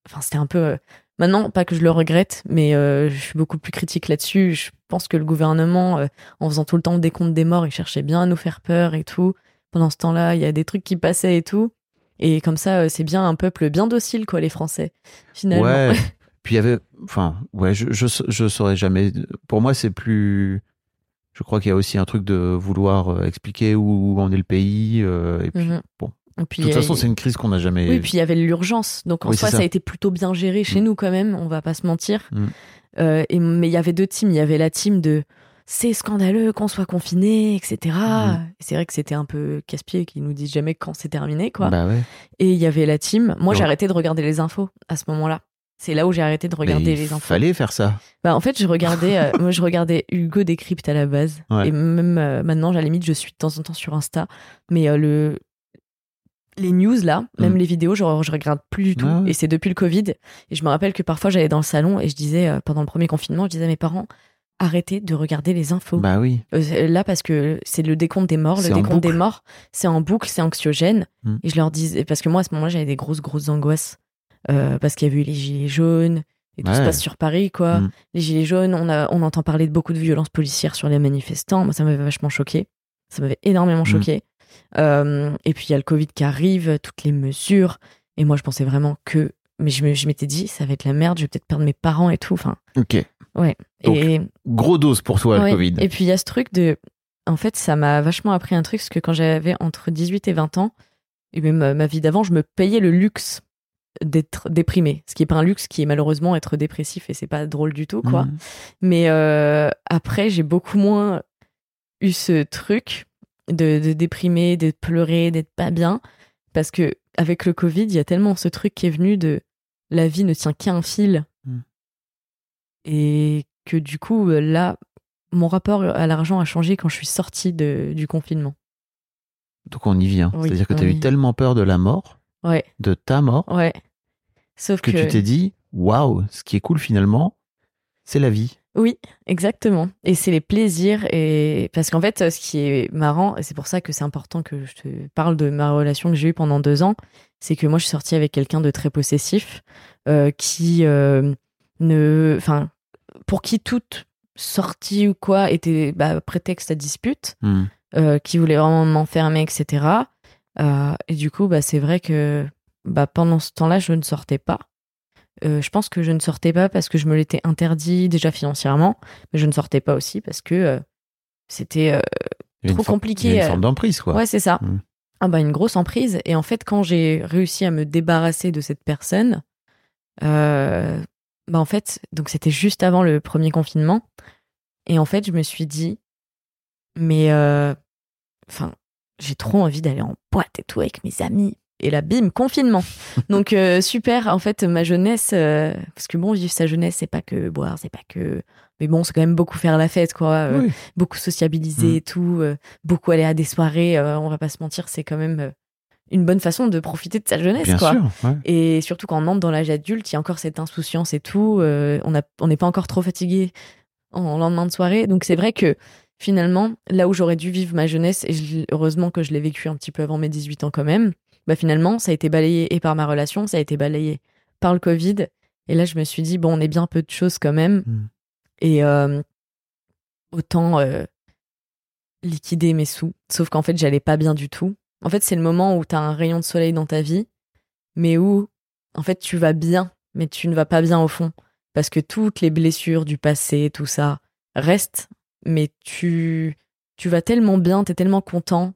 enfin, c'était un peu. euh, Maintenant, pas que je le regrette, mais euh, je suis beaucoup plus critique là-dessus. Je pense que le gouvernement, euh, en faisant tout le temps le décompte des morts, il cherchait bien à nous faire peur et tout. Pendant ce temps-là, il y a des trucs qui passaient et tout. Et comme ça, c'est bien un peuple bien docile, quoi, les Français, finalement. Ouais. Puis il y avait. Enfin, ouais, je, je, je saurais jamais. Pour moi, c'est plus. Je crois qu'il y a aussi un truc de vouloir euh, expliquer où en est le pays. euh, et puis, Mhm. bon. Et puis, de toute façon, c'est une crise qu'on n'a jamais. Oui, puis il y avait l'urgence. Donc en Oui, soi, ça. ça. a été plutôt bien géré chez Mm. nous quand même, on va pas se mentir. Mm. Euh, et, mais il y avait deux teams. Il y avait la team de c'est scandaleux qu'on soit confiné, etc. Mm. Et c'est vrai que c'était un peu casse-pied qu'ils nous disent jamais quand c'est terminé, quoi. Bah ouais. Et il y avait la team. Moi, j'ai arrêté de regarder les infos à ce moment-là. C'est là où j'ai arrêté de regarder il les infos. fallait faire ça. Bah, en fait, je regardais, euh, moi, je regardais Hugo Décrypte à la base. Ouais. Et même euh, maintenant, à la limite, je suis de temps en temps sur Insta. Mais euh, le, les news, là, même Mm. les vidéos, je, je regarde plus du tout. Ah. Et c'est depuis le Covid. Et je me rappelle que parfois, j'allais dans le salon et je disais, pendant le premier confinement, je disais à mes parents, arrêtez de regarder les infos. Bah oui. Euh, là, parce que c'est le décompte des morts. Le décompte des morts, c'est en boucle, c'est anxiogène. Mm. Et je leur disais, parce que moi, à ce moment-là, j'avais des grosses, grosses angoisses. Euh, parce qu'il y avait eu les gilets jaunes. Et tout se Ouais. passe sur Paris, quoi. Mm. Les gilets jaunes, on, a, on entend parler de beaucoup de violences policières sur les manifestants. Moi, ça m'avait vachement choqué. Ça m'avait énormément Mm. choqué. Euh, et puis, il y a le Covid qui arrive, toutes les mesures. Et moi, je pensais vraiment que. Mais je m'étais dit, ça va être la merde, je vais peut-être perdre mes parents et tout. Enfin, Ok. Donc, et, Gros dose pour toi, Ouais. le Covid. Et puis il y a ce truc de. En fait, ça m'a vachement appris un truc, parce que quand j'avais entre 18 et 20 ans, et même euh, ma vie d'avant, je me payais le luxe d'être déprimé. Ce qui est pas un luxe, qui est malheureusement être dépressif, et c'est pas drôle du tout, quoi. Mhm. Mais euh, après, j'ai beaucoup moins eu ce truc de, de déprimer, de pleurer, d'être pas bien. Parce que avec le Covid, il y a tellement ce truc qui est venu de la vie ne tient qu'à un fil. Mm. Et que du coup, là, mon rapport à l'argent a changé quand je suis sortie de, du confinement. Donc on y vient. Oui, C'est-à-dire que tu as eu tellement peur de la mort, Ouais, de ta mort, ouais. Sauf que que. tu t'es dit, waouh, ce qui est cool finalement, c'est la vie. Oui, exactement. Et c'est les plaisirs. Et parce qu'en fait, ce qui est marrant, et c'est pour ça que c'est important que je te parle de ma relation que j'ai eue pendant deux ans, c'est que moi, je suis sortie avec quelqu'un de très possessif, euh, qui euh, ne, enfin, pour qui toute sortie ou quoi était bah, prétexte à dispute, Hmm. euh, qui voulait vraiment m'enfermer, etc. Euh, et du coup, bah, c'est vrai que bah, pendant ce temps-là, je ne sortais pas. Euh, je pense que je ne sortais pas parce que je me l'étais interdit déjà financièrement, mais je ne sortais pas aussi parce que euh, c'était Trop compliqué, Il y a une forme d'emprise, quoi. Ouais, c'est ça. Mm. Ah bah une grosse emprise. Et en fait, quand j'ai réussi à me débarrasser de cette personne, bah en fait, donc c'était juste avant le premier confinement. Et en fait, je me suis dit, mais enfin, j'ai trop envie d'aller en boîte et tout avec mes amis. Et là, bim, confinement. Donc euh, super. En fait, ma jeunesse, euh, parce que bon, vivre sa jeunesse, c'est pas que boire, c'est pas que. Mais bon, c'est quand même beaucoup faire la fête, quoi. Euh, Oui. beaucoup sociabiliser Mm. et tout, beaucoup aller à des soirées, on va pas se mentir, c'est quand même une bonne façon de profiter de sa jeunesse, Bien quoi. sûr. ouais. Et surtout quand on entre dans l'âge adulte, il y a encore cette insouciance et tout, on a- on n'est pas encore trop fatigué en lendemain de soirée, donc c'est vrai que finalement, là où j'aurais dû vivre ma jeunesse, et je- heureusement que je l'ai vécu un petit peu avant mes 18 ans quand même, bah finalement, ça a été balayé et par ma relation, ça a été balayé par le Covid, et là je me suis dit, bon, on est bien peu de choses quand même, Mm. et euh, autant euh, liquider mes sous. Sauf qu'en fait, j'allais pas bien du tout. En fait, c'est le moment où tu as un rayon de soleil dans ta vie, mais où, en fait, tu vas bien, mais tu ne vas pas bien au fond. Parce que toutes les blessures du passé, tout ça, restent, mais tu, tu vas tellement bien, tu es tellement content.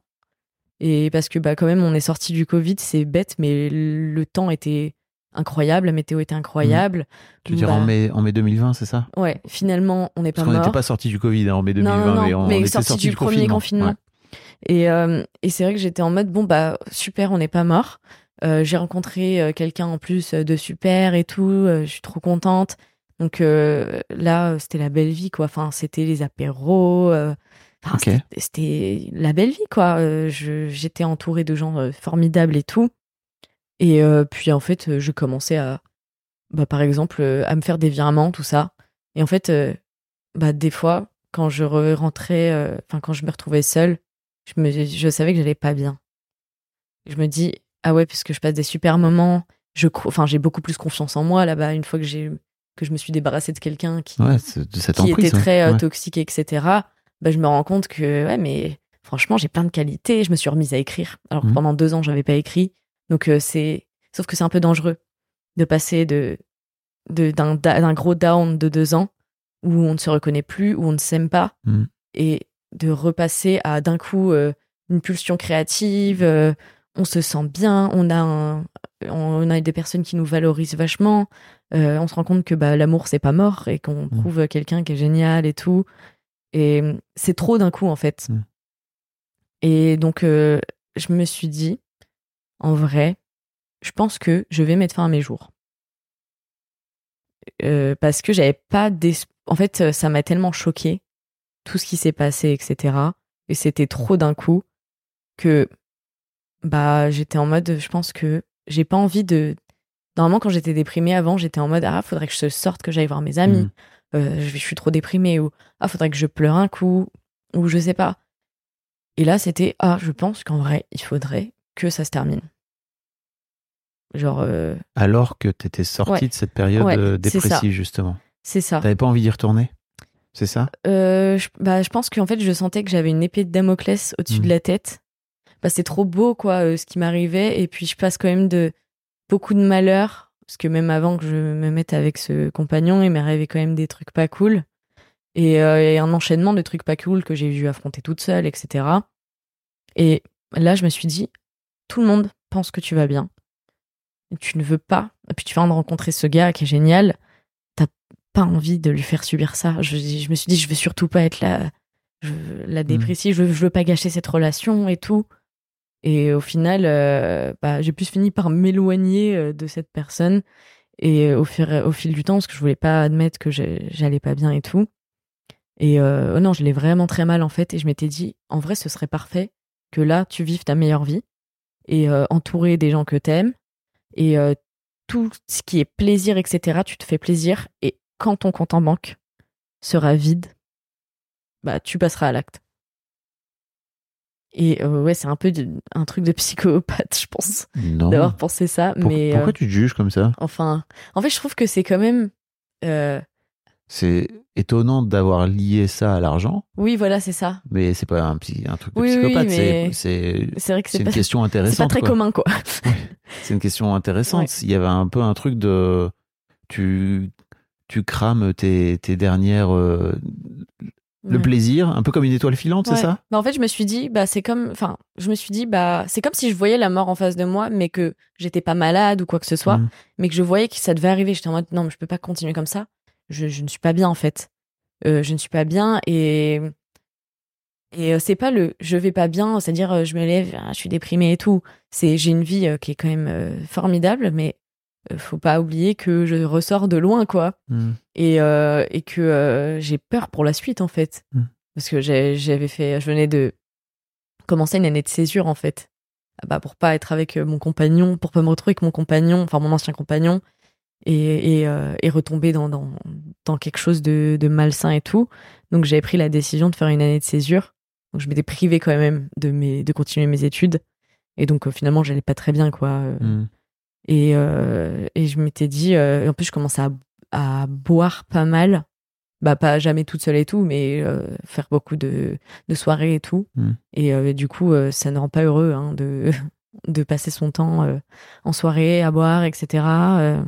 Et parce que, bah, quand même, on est sorti du Covid, c'est bête, mais le temps était incroyable, la météo était incroyable. Tu veux dire Bah, en mai, en mai 2020, c'est ça? Ouais, finalement, on n'est pas Parce qu'on mort. n'était pas sorti du Covid hein, en mai 2020, non, non, mais on mais était sorti, du, premier confinement. Ouais. Et, euh, et c'est vrai que j'étais en mode, bon, bah, super, on n'est pas mort. Euh, j'ai rencontré euh, quelqu'un en plus de super et tout. je suis trop contente. Donc euh, là, c'était la belle vie, quoi. Enfin, c'était les apéros. euh, enfin, c'était- la belle vie, quoi. Euh, J'étais entourée de gens formidables et tout. Et puis, en fait, je commençais à, bah, par exemple, à me faire des virements, tout ça. Et en fait, bah, des fois, quand je re- rentrais, enfin, quand je me retrouvais seule, je, me, je savais que j'allais pas bien. Je me dis, ah ouais, puisque je passe des super moments, je, enfin, j'ai beaucoup plus confiance en moi là-bas une fois que j'ai que je me suis débarrassée de quelqu'un qui, Ouais, c'est de cette qui emprise. était ouais. très euh, Ouais. toxique, etc. Bah, je me rends compte que, ouais, mais franchement, j'ai plein de qualités. Je me suis remise à écrire. Alors que Mhm. pendant deux ans, j'avais pas écrit. Donc, euh, c'est, sauf que c'est un peu dangereux de passer de, de, d'un, d'un gros down de deux ans où on ne se reconnaît plus, où on ne s'aime pas Mhm. et de repasser à d'un coup euh, une pulsion créative. euh, on se sent bien, on a un, on a des personnes qui nous valorisent vachement. euh, on se rend compte que bah, l'amour c'est pas mort et qu'on Mm. trouve quelqu'un qui est génial et tout. Et c'est trop d'un coup en fait. Mm. Et donc euh, je me suis dit, en vrai, je pense que je vais mettre fin à mes jours. Euh, parce que j'avais pas d'es- En fait, ça m'a tellement choqué tout ce qui s'est passé, etc. Et c'était trop d'un coup que bah j'étais en mode, je pense que j'ai pas envie de. Normalement, quand j'étais déprimée avant, j'étais en mode ah faudrait que je sorte, que j'aille voir mes amis. Mhm. Euh, je, je suis trop déprimée ou ah faudrait que je pleure un coup ou je sais pas. Et là, c'était ah je pense qu'en vrai, il faudrait que ça se termine. Genre euh, Alors que tu étais sorti Ouais. de cette période Ouais, euh, dépressive, justement. c'est ça. T'avais pas envie d'y retourner? C'est ça? Euh, je, bah, je pense qu'en fait, je sentais que j'avais une épée de Damoclès au-dessus Mhm. de la tête. Bah, c'est trop beau, quoi, euh, ce qui m'arrivait. Et puis, je passe quand même de beaucoup de malheurs. Parce que même avant que je me mette avec ce compagnon, il m'est arrivé quand même des trucs pas cool. Et, euh, et un enchaînement de trucs pas cool que j'ai dû affronter toute seule, etc. Et là, je me suis dit, tout le monde pense que tu vas bien. Et tu ne veux pas. Et puis, tu viens de rencontrer ce gars qui est génial. T'as pas envie de lui faire subir ça. Je, je me suis dit, je veux surtout pas être la, je- la dépressive, je, je veux pas gâcher cette relation et tout. Et au final, euh, bah, j'ai plus fini par m'éloigner euh, de cette personne et euh, au, fur, au fil du temps, parce que je voulais pas admettre que j'allais pas bien et tout. Et oh non, je l'ai vraiment très mal en fait. Et je m'étais dit, en vrai, ce serait parfait que là, tu vives ta meilleure vie et entouré des gens que t'aimes et tout ce qui est plaisir, etc. Tu te fais plaisir et quand ton compte en banque sera vide, bah tu passeras à l'acte. Et euh, ouais, c'est un peu de- un truc de psychopathe, je pense, d'avoir pensé ça. Pour- mais Pourquoi euh, tu te juges comme ça? enfin, en fait, je trouve que c'est quand même. euh, C'est étonnant d'avoir lié ça à l'argent, Oui, voilà, c'est ça. mais c'est pas un, psy- un truc de Oui, oui, psychopathe. c'est- mais C'est C'est vrai que c'est c'est une pas, question c'est intéressante. pas très quoi. commun, quoi. C'est une question intéressante. Ouais. Il y avait un peu un truc de. Tu, tu crames tes, tes dernières. euh, le plaisir, un peu comme une étoile filante, Ouais. c'est ça? Bah, en fait, je me suis dit, bah, c'est comme, enfin, je me suis dit, bah, c'est comme si je voyais la mort en face de moi, mais que j'étais pas malade ou quoi que ce soit, Mhm. mais que je voyais que ça devait arriver. J'étais en mode, non, mais je peux pas continuer comme ça. Je, je ne suis pas bien, en fait. Euh, je ne suis pas bien et, et euh, c'est pas le je vais pas bien, c'est-à-dire euh, je me lève, ah, je suis déprimée et tout. C'est, j'ai une vie qui est quand même formidable, mais faut pas oublier que je ressors de loin, quoi. Mhm. et, euh, et que euh, j'ai peur pour la suite en fait. Mm. parce que j'avais fait je venais de commencer une année de césure en fait. Ah bah, pour pas être avec euh, mon compagnon pour pas me retrouver avec mon compagnon enfin mon ancien compagnon et, et, euh, et retomber dans, dans, dans quelque chose de, de malsain et tout. Donc j'avais pris la décision de faire une année de césure. Donc je m'étais privée quand même de, mes, de continuer mes études. Et donc euh, finalement j'allais pas très bien quoi. Euh, Mhm. Et, euh, et je m'étais dit, euh, et en plus, je commençais à, à boire pas mal. Bah, pas jamais toute seule et tout, mais euh, faire beaucoup de, de soirées et tout. Mm. Et du coup, ça ne rend pas heureux hein, de, de passer son temps euh, en soirée, à boire, etc. Euh,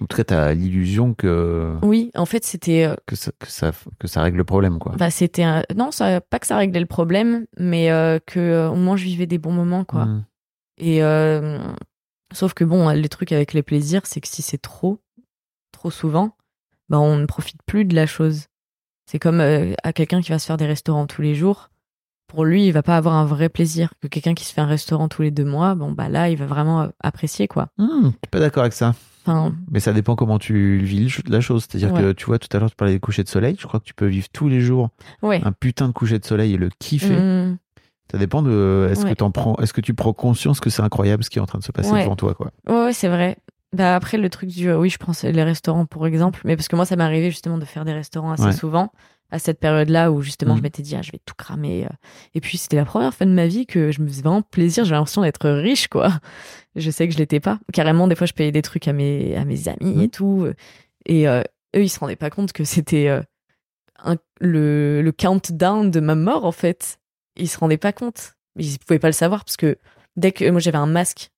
En tout cas, tu as l'illusion que, oui, en fait, c'était. euh, que, ça, que, ça, que ça règle le problème. Quoi. bah, c'était un- non, ça, pas que ça réglait le problème, mais que au moins je vivais des bons moments, quoi. Mhm. Et sauf que bon, les trucs avec les plaisirs, c'est que si c'est trop, trop souvent, bah on ne profite plus de la chose. C'est comme euh, à quelqu'un qui va se faire des restaurants tous les jours. Pour lui, il va pas avoir un vrai plaisir. Que quelqu'un qui se fait un restaurant tous les deux mois, bon bah là, il va vraiment euh, apprécier quoi. Mhm. Je suis pas d'accord avec ça. Enfin, Mais ça dépend comment tu vis la chose. C'est-à-dire Ouais. que tu vois, tout à l'heure, tu parlais des couchers de soleil. Je crois que tu peux vivre tous les jours ouais. un putain de coucher de soleil et le kiffer. Mm, Ça dépend de est-ce que t'en prends, est-ce que tu prends conscience que c'est incroyable ce qui est en train de se passer Ouais. devant toi, quoi? ouais, ouais, c'est vrai. Bah après le truc du oui, je prends les restaurants pour exemple, mais parce que moi ça m'est arrivé justement de faire des restaurants assez souvent. à cette période-là où justement je m'étais dit ah, je vais tout cramer. euh. Et puis c'était la première fois de ma vie que je me faisais vraiment plaisir. J'avais l'impression d'être riche quoi. Je sais que je l'étais pas. Carrément des fois je payais des trucs à mes à mes amis Mhm. et tout. Et euh, eux ils se rendaient pas compte que c'était euh, le le countdown de ma mort en fait. Ils se rendaient pas compte. Ils pouvaient pas le savoir parce que dès que moi j'avais un masque,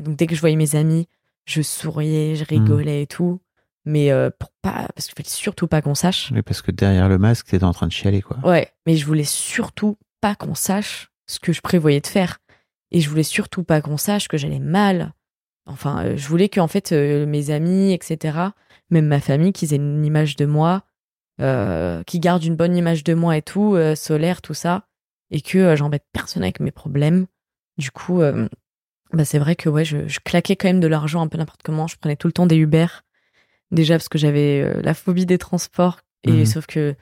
donc dès que je voyais mes amis, je souriais, je rigolais et tout. Mais euh, pour pas, parce qu'il fallait surtout pas qu'on sache. Oui, parce que derrière le masque, t'étais en train de chialer, quoi. Ouais, mais je voulais surtout pas qu'on sache ce que je prévoyais de faire. Et je voulais surtout pas qu'on sache que j'allais mal. Enfin, euh, je voulais que en fait euh, mes amis, etc., même ma famille, qu'ils aient une image de moi, qu'ils gardent une bonne image de moi et tout, solaire, tout ça, et que euh, j'embête personne avec mes problèmes. Du coup, euh, bah, c'est vrai que ouais, je, je claquais quand même de l'argent un peu n'importe comment. Je prenais tout le temps des Uber, déjà parce que j'avais euh, la phobie des transports. Et Mhm. sauf que,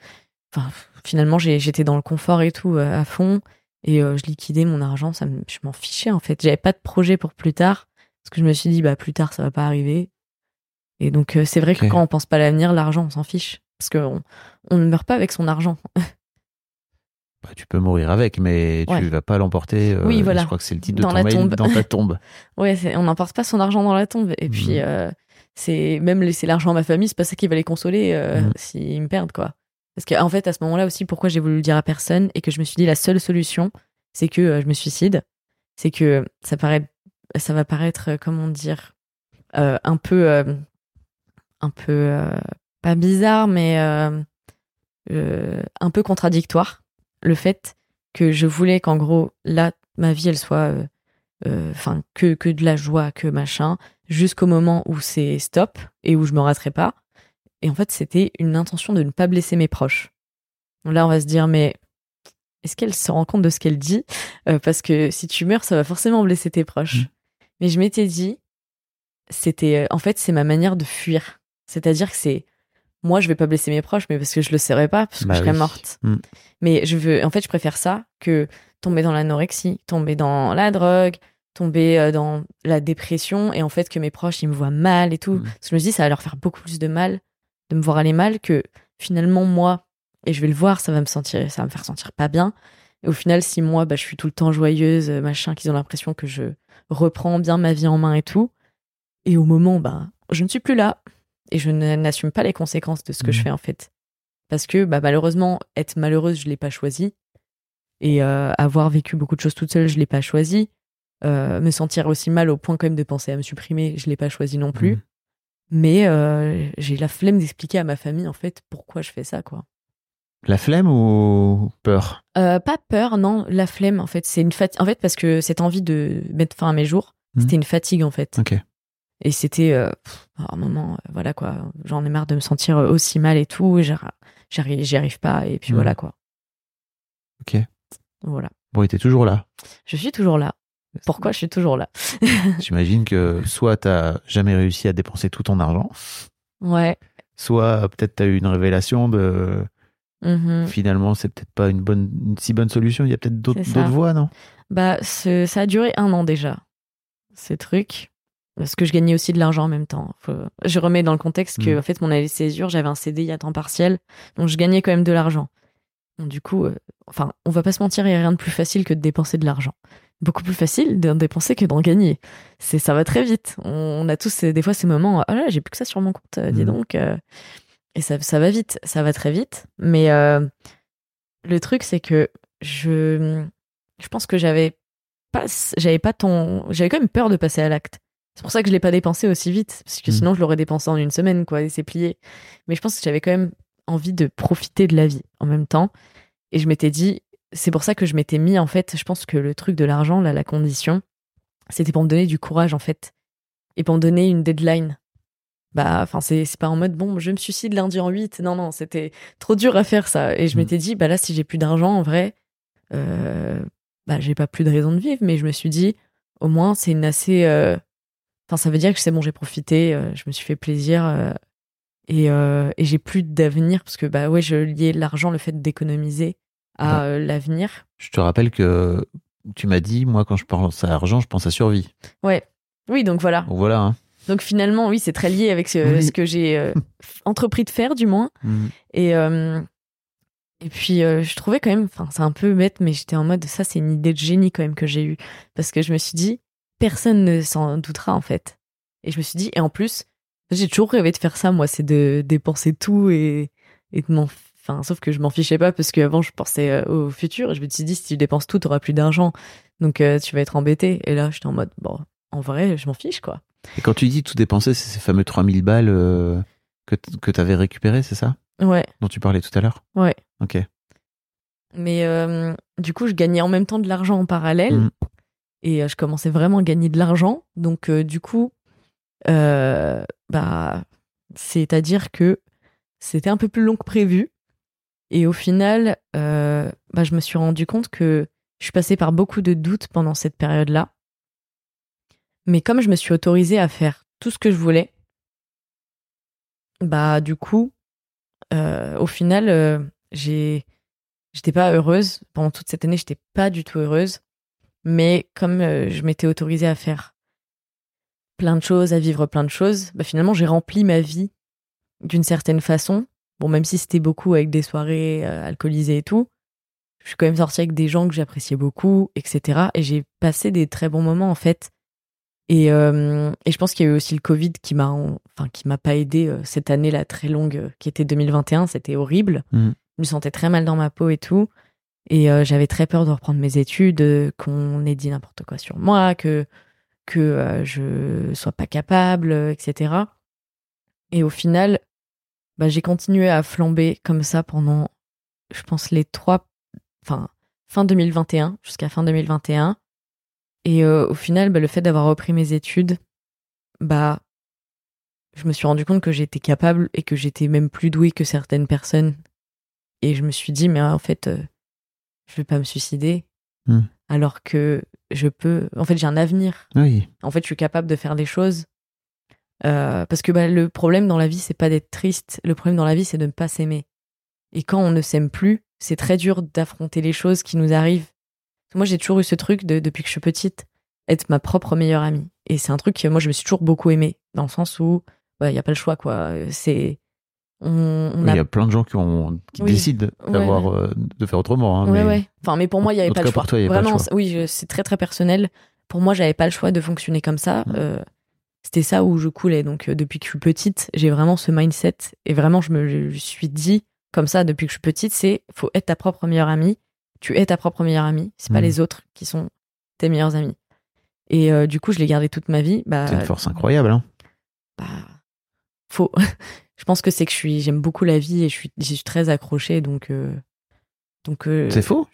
enfin, finalement, j'étais dans le confort et tout à fond. Et euh, je liquidais mon argent, ça me- je m'en fichais en fait. J'avais pas de projet pour plus tard. Parce que je me suis dit, bah plus tard, ça va pas arriver. Et donc, euh, c'est vrai que quand on pense pas à l'avenir, l'argent, on s'en fiche. Parce qu'on on ne meurt pas avec son argent. Bah, tu peux mourir avec, mais Ouais. tu vas pas l'emporter. euh, Oui, voilà. Je crois que c'est le titre de Dans ton la mail, tombe. dans ta tombe. Ouais, on n'emporte pas son argent dans la tombe. Et puis, Mhm. euh, c'est même laisser l'argent à ma famille, c'est pas ça qui va les consoler euh, Mhm. s'ils me perdent, quoi. Parce qu'en fait, à ce moment-là aussi, pourquoi j'ai voulu le dire à personne et que je me suis dit la seule solution, c'est que euh, je me suicide. C'est que ça paraît, ça va paraître, comment dire, un peu, un peu, pas bizarre, mais un peu contradictoire. Le fait que je voulais qu'en gros, là, ma vie, elle soit euh, euh, enfin que, que de la joie, que machin, jusqu'au moment où c'est stop et où je me raterai pas. Et en fait, c'était une intention de ne pas blesser mes proches. Là, on va se dire, mais est-ce qu'elle se rend compte de ce qu'elle dit? Euh, Parce que si tu meurs, ça va forcément blesser tes proches. Mm. Mais je m'étais dit, c'était, en fait, c'est ma manière de fuir. C'est-à-dire que c'est, moi, je vais pas blesser mes proches, mais parce que je le serais pas, parce que Bah je serais oui. morte. Mm. Mais je veux, en fait, je préfère ça que tomber dans l'anorexie, tomber dans la drogue, tomber euh, dans la dépression et en fait que mes proches ils me voient mal et tout. Mm. Parce que je me dis ça va leur faire beaucoup plus de mal de me voir aller mal que finalement moi et je vais le voir ça va me sentir ça va me faire sentir pas bien. Et au final si moi bah, je suis tout le temps joyeuse euh, machin qu'ils ont l'impression que je reprends bien ma vie en main et tout et au moment bah je ne suis plus là et je n'assume pas les conséquences de ce que je fais en fait. Parce que bah, malheureusement être malheureuse je l'ai pas choisi et euh, avoir vécu beaucoup de choses toute seule je l'ai pas choisi. Euh, me sentir aussi mal au point quand même de penser à me supprimer, je l'ai pas choisi non plus. Mhm. Mais euh, j'ai la flemme d'expliquer à ma famille en fait pourquoi je fais ça quoi. La flemme ou peur? Pas peur, non, la flemme en fait, c'est une fatigue. En fait parce que cette envie de mettre fin à mes jours, Mhm. c'était une fatigue en fait. Et c'était euh, un moment, euh, voilà quoi, j'en ai marre de me sentir euh, aussi mal et tout, et j'y arrive pas et puis Mhm. voilà quoi. Ok. Voilà, Bon, il était toujours là? je suis toujours là. Pourquoi je suis toujours là? J'imagine que soit t'as jamais réussi à dépenser tout ton argent, Ouais. soit peut-être t'as eu une révélation de mhm. finalement c'est peut-être pas une bonne, une si bonne solution. Il y a peut-être d'autres voies, non? Bah, ça a duré un an déjà, ces trucs. Parce que je gagnais aussi de l'argent en même temps. Faut- Je remets dans le contexte que, Mhm. en fait, mon année de césure, j'avais un CDI à temps partiel. Donc, je gagnais quand même de l'argent. Du coup, euh, enfin, on va pas se mentir, il n'y a rien de plus facile que de dépenser de l'argent. Beaucoup plus facile d'en dépenser que d'en gagner. C'est, ça va très vite. On, on a tous euh, des fois ces moments, ah là, j'ai plus que ça sur mon compte, euh, dis Mhm. donc. euh. et ça, ça va vite, ça va très vite. Mais le truc, c'est que je, je pense que j'avais pas, j'avais pas ton, j'avais quand même peur de passer à l'acte. C'est pour ça que je l'ai pas dépensé aussi vite, parce que Mm. sinon je l'aurais dépensé en une semaine, quoi, et c'est plié. Mais je pense que j'avais quand même envie de profiter de la vie en même temps. Et je m'étais dit, c'est pour ça que je m'étais mis, en fait, je pense que le truc de l'argent, là, la condition, c'était pour me donner du courage, en fait. Et pour me donner une deadline. Bah, enfin, c'est c'est pas en mode, bon, je me suicide lundi en 8. Non, non, c'était trop dur à faire ça. Et je Mm. m'étais dit, bah là, si j'ai plus d'argent, en vrai, euh, bah, j'ai pas plus de raison de vivre. Mais je me suis dit, au moins, c'est une assez. euh, Enfin, ça veut dire que c'est bon, j'ai profité, euh, je me suis fait plaisir. euh, et, euh, et j'ai plus d'avenir parce que, bah ouais, je liais l'argent, le fait d'économiser à Ouais. euh, l'avenir. Je te rappelle que tu m'as dit, moi quand je pense à argent, je pense à survie. Ouais. Oui, donc voilà. Donc voilà. Hein. Donc finalement, oui, c'est très lié avec ce, Oui. ce que j'ai entrepris de faire, du moins. Mhm. Et, Et puis, euh, je trouvais quand même, enfin, c'est un peu bête, mais j'étais en mode, ça, c'est une idée de génie quand même que j'ai eue. Parce que je me suis dit, personne ne s'en doutera, en fait. Et je me suis dit, et en plus, j'ai toujours rêvé de faire ça, moi, c'est de dépenser tout et, et de m'en. Enfin, sauf que je m'en fichais pas parce qu'avant, je pensais euh, au futur. Et je me suis dit, si tu dépenses tout, t'auras plus d'argent. Donc, euh, tu vas être embêté. Et là, j'étais en mode, bon, en vrai, je m'en fiche, quoi. Et quand tu dis tout dépenser, c'est ces fameux 3000 balles euh, que, que tu avais récupérés, c'est ça? Ouais, Dont tu parlais tout à l'heure? Ouais. Ok. Mais euh, du coup, je gagnais en même temps de l'argent en parallèle. Mhm. Et euh, je commençais vraiment à gagner de l'argent. Donc, euh, du coup, euh, bah, c'est-à-dire que c'était un peu plus long que prévu. Et au final, bah, je me suis rendu compte que je suis passée par beaucoup de doutes pendant cette période-là. Mais comme je me suis autorisée à faire tout ce que je voulais, bah, du coup, au final, euh, j'ai J'étais pas heureuse. Pendant toute cette année, j'étais pas du tout heureuse. Mais comme euh, je m'étais autorisée à faire plein de choses, à vivre plein de choses, bah finalement, j'ai rempli ma vie d'une certaine façon. Bon, même si c'était beaucoup avec des soirées euh, alcoolisées et tout, je suis quand même sortie avec des gens que j'appréciais beaucoup, etc. Et j'ai passé des très bons moments, en fait. Et, euh, et je pense qu'il y a eu aussi le Covid qui m'a, enfin, qui m'a pas aidé cette année-là très longue, qui était 2021. C'était horrible. Mhm. Je me sentais très mal dans ma peau et tout. Et euh, j'avais très peur de reprendre mes études, euh, qu'on ait dit n'importe quoi sur moi, que, que euh, je sois pas capable, euh, etc. Et au final, bah, j'ai continué à flamber comme ça pendant, je pense, les trois, enfin, fin 2021 jusqu'à fin 2021. Et au final, bah, le fait d'avoir repris mes études, bah, je me suis rendu compte que j'étais capable et que j'étais même plus douée que certaines personnes. Et je me suis dit, mais en fait, je vais pas me suicider. Hmm. Alors que je peux. En fait, j'ai un avenir. Oui. En fait, je suis capable de faire des choses. Euh, parce que bah, le problème dans la vie, c'est pas d'être triste. Le problème dans la vie, c'est de ne pas s'aimer. Et quand on ne s'aime plus, c'est très dur d'affronter les choses qui nous arrivent. Moi, j'ai toujours eu ce truc de, depuis que je suis petite, être ma propre meilleure amie. Et c'est un truc que moi, je me suis toujours beaucoup aimée, dans le sens où il n'y a pas le choix, quoi. C'est. On, on Oui, a Il y a plein de gens qui, ont, qui Oui. décident d'avoir, euh, de faire autrement. hein, Ouais, mais. Enfin, mais pour moi, il n'y avait pas le cas, pour choix. toi, y avait pas le Vraiment, choix. oui, c'est très, très personnel. Pour moi, j'avais pas le choix de fonctionner comme ça. Mm. Euh, C'était ça où je coulais. Donc, euh, depuis que je suis petite, j'ai vraiment ce mindset. Et vraiment, je me je suis dit, comme ça, depuis que je suis petite, c'est faut être ta propre meilleure amie. Tu es ta propre meilleure amie. C'est pas Mm. les autres qui sont tes meilleurs amis. Et du coup, je l'ai gardé toute ma vie. Bah, C'est une force incroyable. Hein. bah, faux. Je pense que c'est que je suis, j'aime beaucoup la vie et je suis, très accrochée. Donc, euh, donc. euh, C'est faux?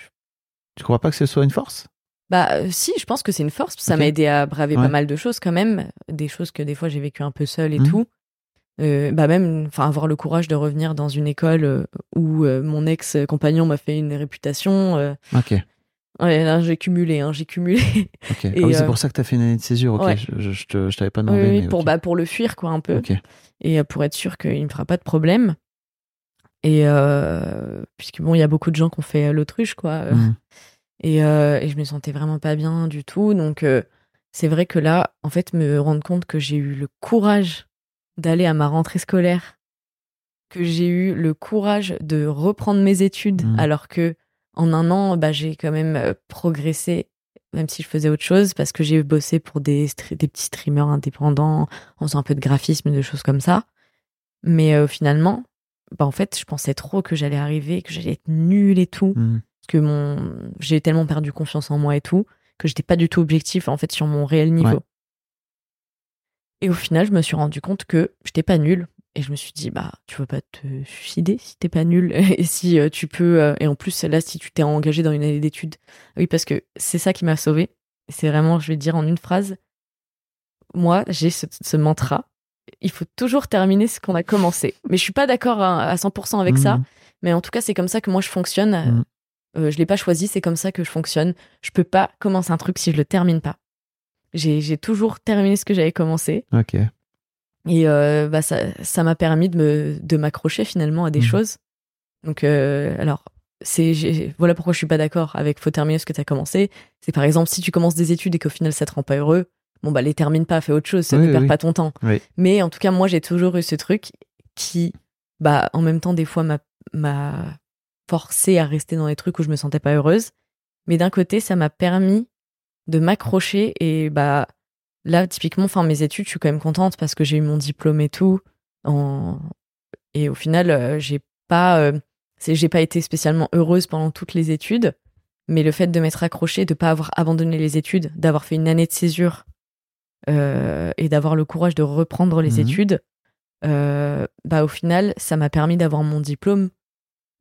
Tu crois pas que ce soit une force? Bah euh, si, je pense que c'est une force. Ça m'a aidé à braver Ouais. pas mal de choses quand même, des choses que des fois j'ai vécu un peu seule et Mhm. tout. Bah même, enfin avoir le courage de revenir dans une école où mon ex compagnon m'a fait une réputation. Ok. Ouais, là j'ai cumulé, hein, j'ai cumulé. ah oui, c'est euh, pour ça que tu as fait une année de césure. Ok. ouais. Je, t'avais pas demandé. oui, mais pour ok. bah pour le fuir quoi un peu et euh, pour être sûr qu'il me fera pas de problème. Et euh, puisque bon, il y a beaucoup de gens qui ont fait l'autruche quoi. Mhm. Et, euh, et je me sentais vraiment pas bien du tout. Donc, c'est vrai que là, en fait, me rendre compte que j'ai eu le courage d'aller à ma rentrée scolaire, que j'ai eu le courage de reprendre mes études, Mhm. alors que en un an, bah, j'ai quand même euh, progressé, même si je faisais autre chose, parce que j'ai bossé pour des, petits streamers indépendants, en faisant un peu de graphisme, de choses comme ça. Mais euh, finalement, bah, en fait, je pensais trop que j'allais arriver, que j'allais être nulle et tout Mhm. que mon j'ai tellement perdu confiance en moi et tout que j'étais pas du tout objectif en fait sur mon réel niveau. Ouais. Et au final, je me suis rendu compte que j'étais pas nulle et je me suis dit bah tu veux pas te suicider si t'es pas nulle et si euh, tu peux euh, et en plus là si tu t'es engagé dans une année d'études. Oui parce que c'est ça qui m'a sauvée. C'est vraiment je vais dire en une phrase. Moi, j'ai ce, ce mantra. Il faut toujours terminer ce qu'on a commencé. Mais je suis pas d'accord à, à 100% avec ça. Mhm. Mais en tout cas, c'est comme ça que moi je fonctionne. Mhm. Euh, je l'ai pas choisi, c'est comme ça que je fonctionne. Je peux pas commencer un truc si je le termine pas. J'ai toujours terminé ce que j'avais commencé. Ok. Et euh, bah, ça ça m'a permis de me de m'accrocher finalement à des Mhm. choses. Donc euh, alors c'est voilà pourquoi je suis pas d'accord avec faut terminer ce que tu as commencé. C'est par exemple si tu commences des études et qu'au final ça te rend pas heureux, bon bah les termine pas, fais autre chose, ça Oui, ne perd oui. pas ton temps. Oui. Mais en tout cas moi j'ai toujours eu ce truc qui bah en même temps des fois m'a m'a forcée à rester dans des trucs où je me sentais pas heureuse. Mais d'un côté, ça m'a permis de m'accrocher et bah là typiquement enfin mes études je suis quand même contente parce que j'ai eu mon diplôme et tout en... et au final euh, j'ai pas euh, j'ai pas été spécialement heureuse pendant toutes les études mais le fait de m'être accrochée de pas avoir abandonné les études d'avoir fait une année de césure euh, et d'avoir le courage de reprendre les Mhm. études euh, bah au final ça m'a permis d'avoir mon diplôme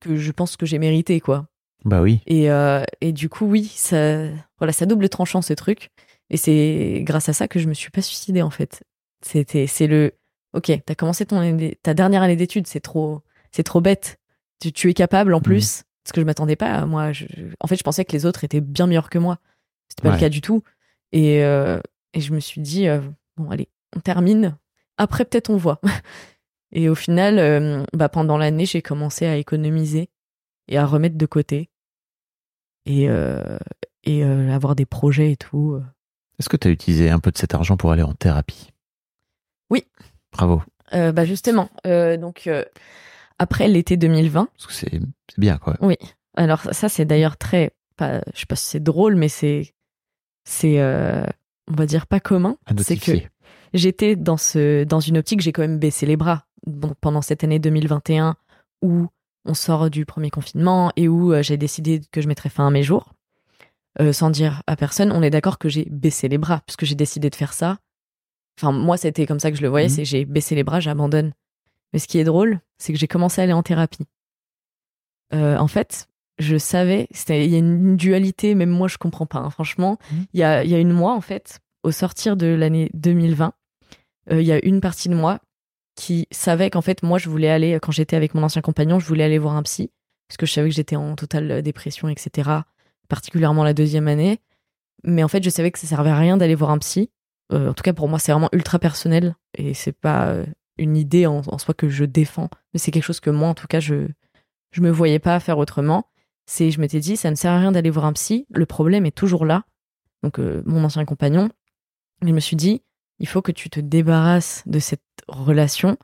que je pense que j'ai mérité quoi Bah oui. et, euh, et du coup, oui, ça, voilà, ça double tranchant ce truc. Et c'est grâce à ça que je me suis pas suicidée en fait. C'était, c'est le, ok, t'as commencé ton année- ta dernière année d'études, c'est trop, c'est trop bête. Tu, tu es capable en plus, parce que je m'attendais pas. Moi, je- en fait, je pensais que les autres étaient bien meilleurs que moi. C'était pas Ouais. le cas du tout. Et, euh, et je me suis dit, euh, bon, allez, on termine. Après, peut-être on voit. et au final, euh, bah, pendant l'année, j'ai commencé à économiser et à remettre de côté et, et avoir des projets et tout. Est-ce que tu as utilisé un peu de cet argent pour aller en thérapie? Oui. Bravo. Euh, bah justement, euh, donc euh, après l'été 2020, Parce que c'est bien, quoi. oui. Alors ça c'est d'ailleurs très, pas, je sais pas si c'est drôle, mais c'est, c'est, on va dire pas commun. C'est que j'étais dans ce, dans une optique, j'ai quand même baissé les bras Bon, pendant cette année 2021 où on sort du premier confinement et où j'ai décidé que je mettrais fin à mes jours. Euh, sans dire à personne, on est d'accord que j'ai baissé les bras puisque j'ai décidé de faire ça. Enfin, moi, c'était comme ça que je le voyais, Mhm. c'est j'ai baissé les bras, j'abandonne. Mais ce qui est drôle, c'est que j'ai commencé à aller en thérapie. Euh, en fait, je savais, il y a une dualité, même moi je comprends pas. hein, franchement, Mhm. il y a, y a une mois en fait, au sortir de l'année 2020, euh, il y a une partie de moi qui savait qu'en fait moi je voulais aller quand j'étais avec mon ancien compagnon, je voulais aller voir un psy parce que je savais que j'étais en totale dépression, etc. Particulièrement la deuxième année. Mais en fait, je savais que ça servait à rien d'aller voir un psy. Euh, en tout cas, pour moi, c'est vraiment ultra personnel et c'est pas euh, une idée en, soi que je défends, mais c'est quelque chose que moi, en tout cas, je je me voyais pas faire autrement. C'est, je m'étais dit, ça ne sert à rien d'aller voir un psy. Le problème est toujours là. Donc, euh, mon ancien compagnon, je me suis dit, il faut que tu te débarrasses de cette relation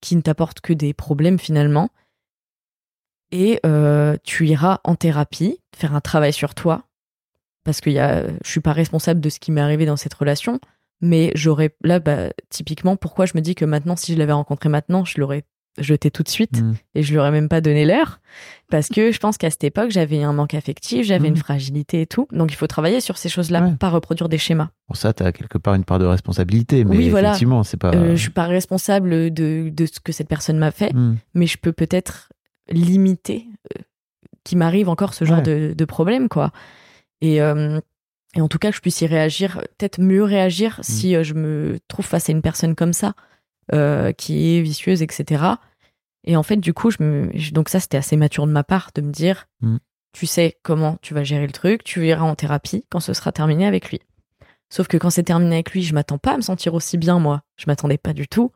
qui ne t'apporte que des problèmes finalement. Et euh, tu iras en thérapie, faire un travail sur toi. Parce que y a, je suis pas responsable de ce qui m'est arrivé dans cette relation. Mais j'aurais, là, bah, typiquement, pourquoi je me dis que maintenant, si je l'avais rencontré maintenant, je l'aurais jeté tout de suite Mm. et je lui aurais même pas donné l'heure. Parce que je pense qu'à cette époque, j'avais un manque affectif, j'avais une fragilité et tout. Donc il faut travailler sur ces choses-là, Ouais. pas reproduire des schémas. Pour ça, tu as quelque part une part de responsabilité, mais Oui, voilà. effectivement, c'est pas. Euh, je suis pas responsable de, de ce que cette personne m'a fait, Mm. mais je peux peut-être limiter euh, qu'il m'arrive encore ce genre Ouais. de, de problème, quoi. Et, euh, et en tout cas, que je puisse y réagir, peut-être mieux réagir si euh, je me trouve face à une personne comme ça, euh, qui est vicieuse, etc. Et en fait, du coup, je me... donc ça, c'était assez mature de ma part de me dire, Mm. tu sais comment tu vas gérer le truc, tu iras en thérapie quand ce sera terminé avec lui. Sauf que quand c'est terminé avec lui, je m'attends pas à me sentir aussi bien, moi. Je m'attendais pas du tout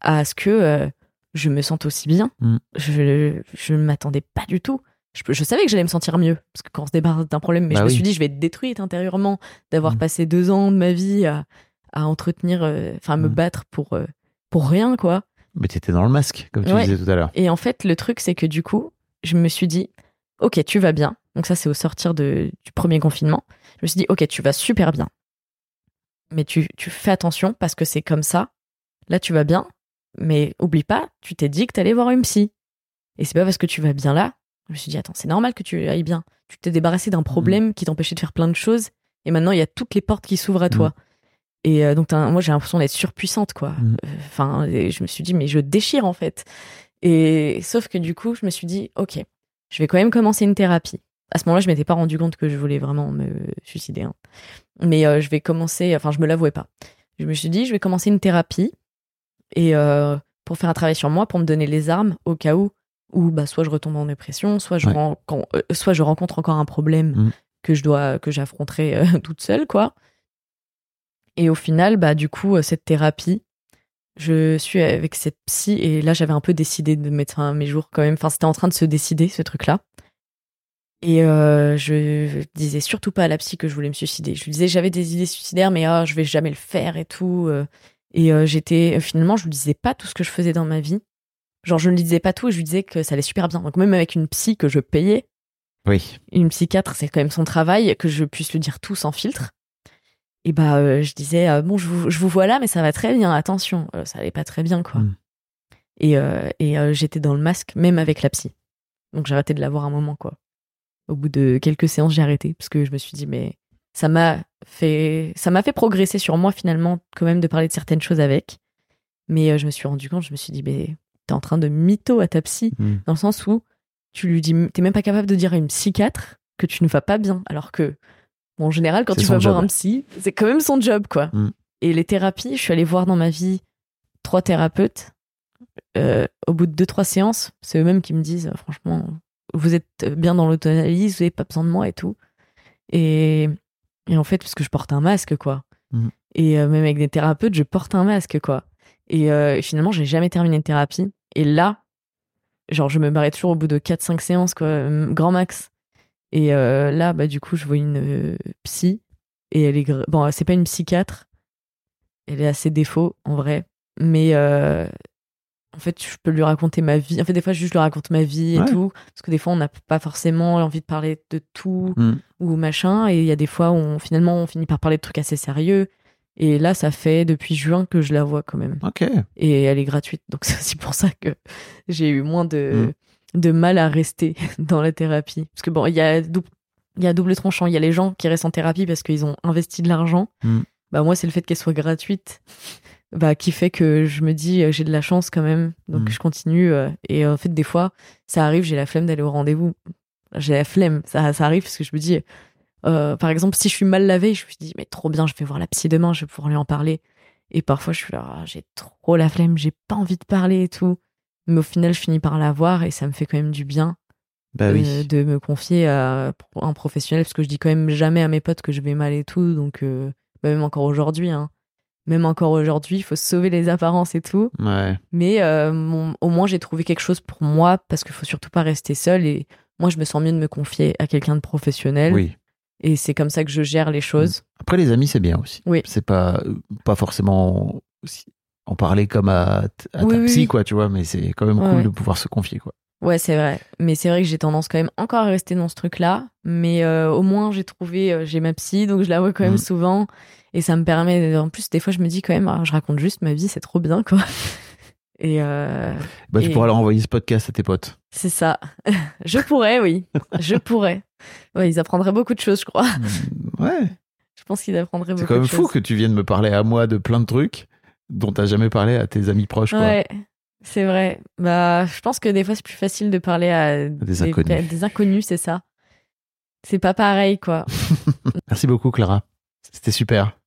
à ce que euh, je me sente aussi bien. Mm. Je, ne m'attendais pas du tout. Je, je savais que j'allais me sentir mieux, parce que quand on se débarrasse d'un problème, mais Bah je me suis dit, je vais être détruite intérieurement d'avoir Mm. passé deux ans de ma vie à, à entretenir, euh, enfin, à me Mm. battre pour, euh, pour rien, quoi. Mais tu étais dans le masque, comme tu Ouais. disais tout à l'heure. Et en fait, le truc, c'est que du coup, je me suis dit, ok, tu vas bien. Donc ça, c'est au sortir de, du premier confinement. Je me suis dit, ok, tu vas super bien. Mais tu, tu fais attention parce que c'est comme ça. Là, tu vas bien. Mais oublie pas, tu t'es dit que t'allais voir une psy. Et c'est pas parce que tu vas bien là. Je me suis dit, attends, c'est normal que tu ailles bien. Tu t'es débarrassé d'un problème qui t'empêchait de faire plein de choses. Et maintenant, il y a toutes les portes qui s'ouvrent à toi. Et euh, donc, moi, j'ai l'impression d'être surpuissante, quoi. Mm. Euh, Enfin, je me suis dit, mais je déchire, en fait. Et sauf que du coup, je me suis dit, ok, je vais quand même commencer une thérapie. À ce moment-là, je m'étais pas rendu compte que je voulais vraiment me suicider. hein. Mais euh, je vais commencer, enfin, je me l'avouais pas. Je me suis dit, je vais commencer une thérapie et euh, pour faire un travail sur moi, pour me donner les armes au cas où, où bah, soit je retombe en dépression, soit je, Ouais. euh, soit je rencontre encore un problème Mm. que je dois, que j'affronterai euh, toute seule, quoi. Et au final, bah, du coup, cette thérapie, je suis avec cette psy et là, j'avais un peu décidé de mettre fin à mes jours quand même. Enfin, c'était en train de se décider, ce truc-là. Et euh, je disais surtout pas à la psy que je voulais me suicider. Je lui disais j'avais des idées suicidaires, mais ah, je vais jamais le faire et tout. Euh. Et euh, j'étais finalement, je lui disais pas tout ce que je faisais dans ma vie Genre, je ne lui disais pas tout et je lui disais que ça allait super bien. Donc, même avec une psy que je payais, Oui. une psychiatre, c'est quand même son travail, que je puisse lui dire tout sans filtre. Et bah, euh, je disais, euh, bon, je vous, je vous vois là, mais ça va très bien, attention. Euh, ça allait pas très bien, quoi. Mm. Et, euh, et euh, j'étais dans le masque, même avec la psy. Donc, j'ai arrêté de la voir un moment, quoi. Au bout de quelques séances, j'ai arrêté, parce que je me suis dit, mais ça m'a fait, ça m'a fait progresser sur moi, finalement, quand même, de parler de certaines choses avec. Mais euh, je me suis rendu compte, je me suis dit, mais t'es en train de mytho à ta psy, Mm. dans le sens où tu lui dis, t'es même pas capable de dire à une psychiatre que tu ne vas pas bien, alors que, bon, en général, quand tu vas voir un psy, c'est quand même son job, quoi. Mm. Et les thérapies, je suis allée voir dans ma vie trois thérapeutes. Euh, au bout de deux, trois séances, c'est eux-mêmes qui me disent, franchement, vous êtes bien dans l'auto-analyse, vous n'avez pas besoin de moi et tout. Et, et en fait, parce que je porte un masque, quoi. Mm. Et euh, même avec des thérapeutes, je porte un masque, quoi. Et euh, finalement, j'ai jamais terminé une thérapie. Et là, genre, je me barrais toujours au bout de 4-5 séances, quoi, euh, grand max. Et euh, là, bah, du coup, je vois une psy. Et elle est. Bon, c'est pas une psychiatre. Elle à ses défauts, en vrai. Mais en fait, je peux lui raconter ma vie. En fait, des fois, je lui raconte ma vie et Ouais. tout. Parce que des fois, on n'a pas forcément envie de parler de tout Mm. ou machin. Et il y a des fois où on, finalement, on finit par parler de trucs assez sérieux. Et là, ça fait depuis juin que je la vois quand même. Ok. Et elle est gratuite. Donc, c'est aussi pour ça que j'ai eu moins de, de mal à rester dans la thérapie. Parce que bon, il y a y a double tranchant. Il y a les gens qui restent en thérapie parce qu'ils ont investi de l'argent. Mm. Bah, moi, c'est le fait qu'elle soit gratuite. Bah, qui fait que je me dis, euh, j'ai de la chance quand même. Donc, Mm. je continue. euh, Et en fait, des fois, ça arrive, j'ai la flemme d'aller au rendez-vous. J'ai la flemme. Ça, ça arrive parce que je me dis, euh, par exemple, si je suis mal lavée, je me dis, mais trop bien, je vais voir la psy demain, je vais pouvoir lui en parler. Et parfois, je suis là, Ah, j'ai trop la flemme, j'ai pas envie de parler et tout. Mais au final, je finis par la voir et ça me fait quand même du bien Bah euh, oui. de me confier à un professionnel parce que je dis quand même jamais à mes potes que je vais mal et tout. Donc, euh, bah, même encore aujourd'hui, hein. Même encore aujourd'hui, il faut sauver les apparences et tout. Ouais. Mais euh, mon- au moins, j'ai trouvé quelque chose pour moi parce qu'il faut surtout pas rester seul. Et moi, je me sens mieux de me confier à quelqu'un de professionnel. Oui. Et c'est comme ça que je gère les choses. Après, les amis, c'est bien aussi. Oui. C'est pas, pas forcément aussi en parler comme à, t- à Oui, ta oui, psy, quoi, tu vois, mais c'est quand même Ouais, cool ouais. de pouvoir se confier, quoi. Ouais, c'est vrai. Mais c'est vrai que j'ai tendance quand même encore à rester dans ce truc-là. Mais euh, au moins, j'ai trouvé, euh, j'ai ma psy, donc je la vois quand même Mm. souvent. Et ça me permet, en plus, des fois, je me dis quand même, ah, je raconte juste ma vie, c'est trop bien, quoi. Et euh, Bah, tu Et- pourras leur envoyer ce podcast à tes potes. c'est ça. je pourrais, oui. Je pourrais. Ouais, ils apprendraient beaucoup de choses, je crois. Ouais. Je pense qu'ils apprendraient beaucoup C'est quand même fou choses. que tu viennes me parler à moi de plein de trucs dont t'as jamais parlé à tes amis proches, quoi. Ouais, c'est vrai. Bah, je pense que des fois, c'est plus facile de parler à Des inconnus. des inconnus, c'est ça. C'est pas pareil, quoi. Merci beaucoup, Clara. C'était super.